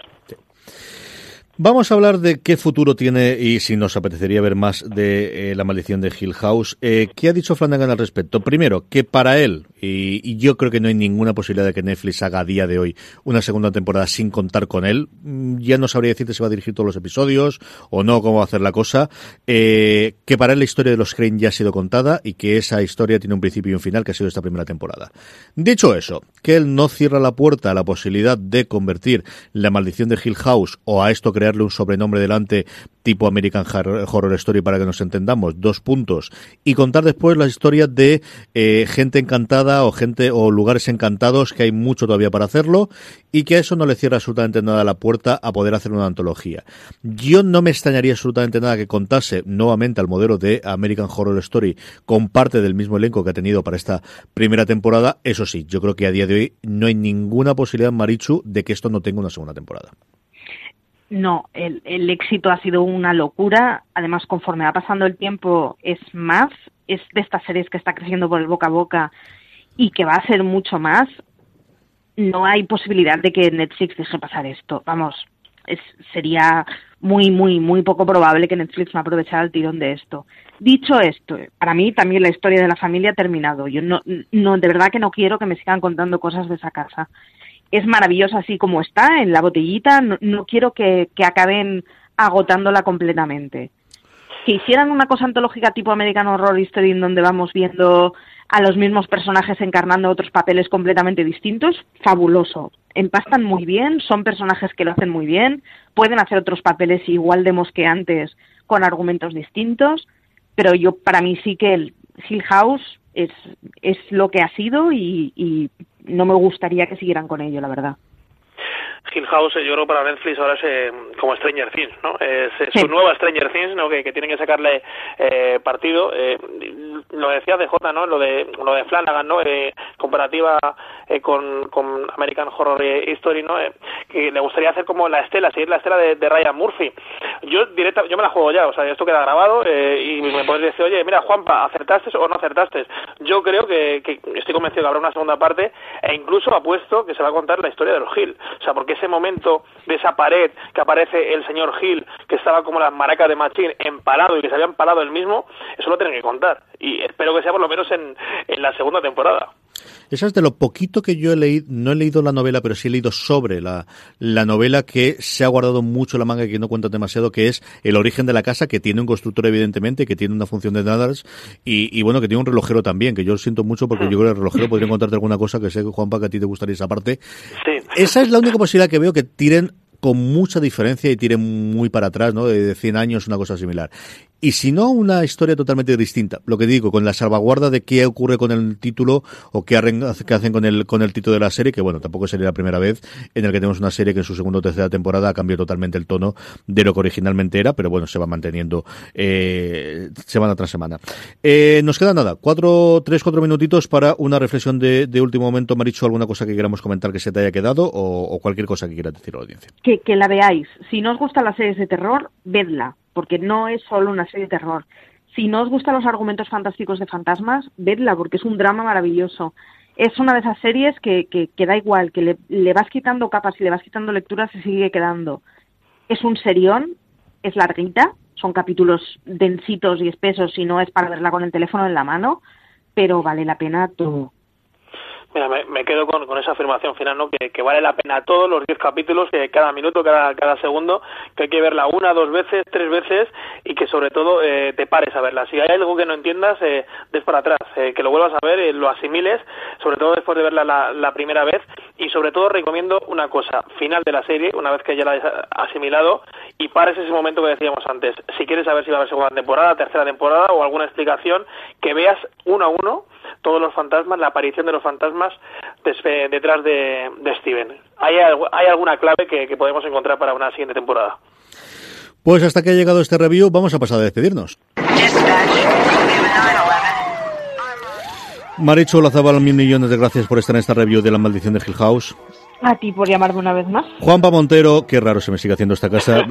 Vamos a hablar de qué futuro tiene y si nos apetecería ver más de eh, La maldición de Hill House. Eh, ¿Qué ha dicho Flanagan al respecto? Primero, que para él, y, yo creo que no hay ninguna posibilidad de que Netflix haga a día de hoy una segunda temporada sin contar con él. Mm, ya no sabría decirte si va a dirigir todos los episodios o no, cómo va a hacer la cosa. Eh, que para él la historia de los Crane ya ha sido contada y que esa historia tiene un principio y un final que ha sido esta primera temporada. Dicho eso, que él no cierra la puerta a la posibilidad de convertir La maldición de Hill House o a esto crear un sobrenombre delante tipo American Horror Story para que nos entendamos, dos puntos, y contar después las historias de eh, gente encantada o gente o lugares encantados que hay mucho todavía para hacerlo y que a eso no le cierra absolutamente nada la puerta a poder hacer una antología. Yo no me extrañaría absolutamente nada que contase nuevamente al modelo de American Horror Story con parte del mismo elenco que ha tenido para esta primera temporada. Eso sí, yo creo que a día de hoy no hay ninguna posibilidad, Marichu, de que esto no tenga una segunda temporada. No, el, el, éxito ha sido una locura. Además, conforme va pasando el tiempo, es más. Es de estas series que está creciendo por el boca a boca y que va a ser mucho más. No hay posibilidad de que Netflix deje pasar esto. Vamos, es, sería muy, muy, muy poco probable que Netflix no aprovechara el tirón de esto. Dicho esto, para mí también la historia de la familia ha terminado. Yo no, no, de verdad que no quiero que me sigan contando cosas de esa casa. Es maravillosa así como está, en la botellita, no, no quiero que, que acaben agotándola completamente. Que hicieran una cosa antológica tipo American Horror Story en donde vamos viendo a los mismos personajes encarnando otros papeles completamente distintos, fabuloso. Empastan muy bien, son personajes que lo hacen muy bien, pueden hacer otros papeles igual de mosqueantes con argumentos distintos, pero yo para mí sí que el Hill House es, es lo que ha sido y, y no me gustaría que siguieran con ello, la verdad. Hill House, yo creo para Netflix ahora es eh, como Stranger Things, ¿no? Es, su nueva Stranger Things, ¿no? Que, que tienen que sacarle eh, partido. Eh, lo decía de J, ¿no? Lo de lo de Flanagan, ¿no? Eh, comparativa eh, con, con American Horror History, ¿no? Eh, que le gustaría hacer como la estela, seguir la estela de, de Ryan Murphy. Yo directa, yo me la juego ya, o sea, esto queda grabado eh, y me puedes decir, oye, mira, Juanpa, ¿acertaste o no acertaste? Yo creo que, que estoy convencido que habrá una segunda parte e incluso apuesto que se va a contar la historia de los Hill. O sea, porque ese momento de esa pared que aparece el señor Hill, que estaba como las maracas de Machín, empalado y que se había empalado él mismo, eso lo tienen que contar. Y espero que sea por lo menos en, en la segunda temporada. Esa es de lo poquito que yo he leído, no he leído la novela, pero sí he leído sobre la, la novela que se ha guardado mucho la manga y que no cuenta demasiado, que es el origen de la casa, que tiene un constructor evidentemente, que tiene una función de nadars y, y bueno, que tiene un relojero también, que yo lo siento mucho porque yo creo que el relojero podría contarte alguna cosa que sé, Juanpa, que a ti te gustaría esa parte. Sí. Esa es la única posibilidad que veo que tiren con mucha diferencia y tiren muy para atrás, ¿no? De 100 años, una cosa similar. Y si no, una historia totalmente distinta. Lo que digo, con la salvaguarda de qué ocurre con el título o qué, hacen con el, con el título de la serie, que bueno, tampoco sería la primera vez en el que tenemos una serie que en su segunda o tercera temporada cambió totalmente el tono de lo que originalmente era, pero bueno, se va manteniendo eh, semana tras semana. Eh, nos queda nada, cuatro, tres, cuatro minutitos para una reflexión de, de último momento. Maricho, ¿alguna cosa que queramos comentar que se te haya quedado o, cualquier cosa que quiera decir a la audiencia? Que, que la veáis. Si no os gustan las series de terror, vedla porque no es solo una serie de terror. Si no os gustan los argumentos fantásticos de fantasmas, vedla, porque es un drama maravilloso. Es una de esas series que, que, que da igual, que le, le, vas quitando capas y le vas quitando lecturas y sigue quedando. Es un serión, es larguita, son capítulos densitos y espesos y no es para verla con el teléfono en la mano, pero vale la pena todo. Mira, me, quedo con, esa afirmación final, ¿no? Que, vale la pena todos los 10 capítulos, que cada minuto, cada, cada segundo, que hay que verla una, dos veces, tres veces y que sobre todo eh, te pares a verla. Si hay algo que no entiendas, eh, des para atrás, eh, que lo vuelvas a ver, eh, lo asimiles, sobre todo después de verla la, la primera vez y sobre todo recomiendo una cosa, final de la serie, una vez que ya la hayas asimilado y pares ese momento que decíamos antes. Si quieres saber si va a haber segunda temporada, tercera temporada o alguna explicación, que veas uno a uno todos los fantasmas, la aparición de los fantasmas detrás de, Steven. ¿Hay, ¿Hay, alguna clave que, podemos encontrar para una siguiente temporada? Pues hasta que ha llegado este review, vamos a pasar a despedirnos. Maricho Lazabal, mil millones de gracias por estar en esta review de La Maldición de Hill House. A ti por llamarme una vez más. Juanpa Montero, qué raro se me sigue haciendo esta casa.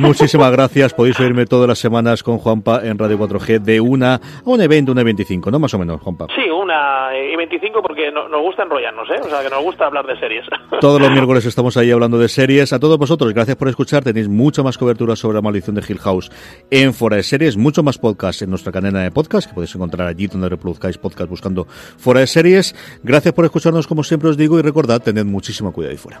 Muchísimas gracias. Podéis oírme todas las semanas con Juanpa en Radio 4G de una a un evento, una y 25, ¿no? Más o menos, Juanpa. Sí, una y 25 porque no, nos gusta enrollarnos, ¿eh? O sea, que nos gusta hablar de series. <laughs> Todos los miércoles estamos ahí hablando de series. A todos vosotros, gracias por escuchar. Tenéis mucha más cobertura sobre la maldición de Hill House en Fora de Series, mucho más podcast en nuestra cadena de podcast, que podéis encontrar allí donde reproduzcáis podcast buscando Fora de Series. Gracias por escucharnos, como siempre os digo, y recordad, tened muchísimo cuidado ahí fuera.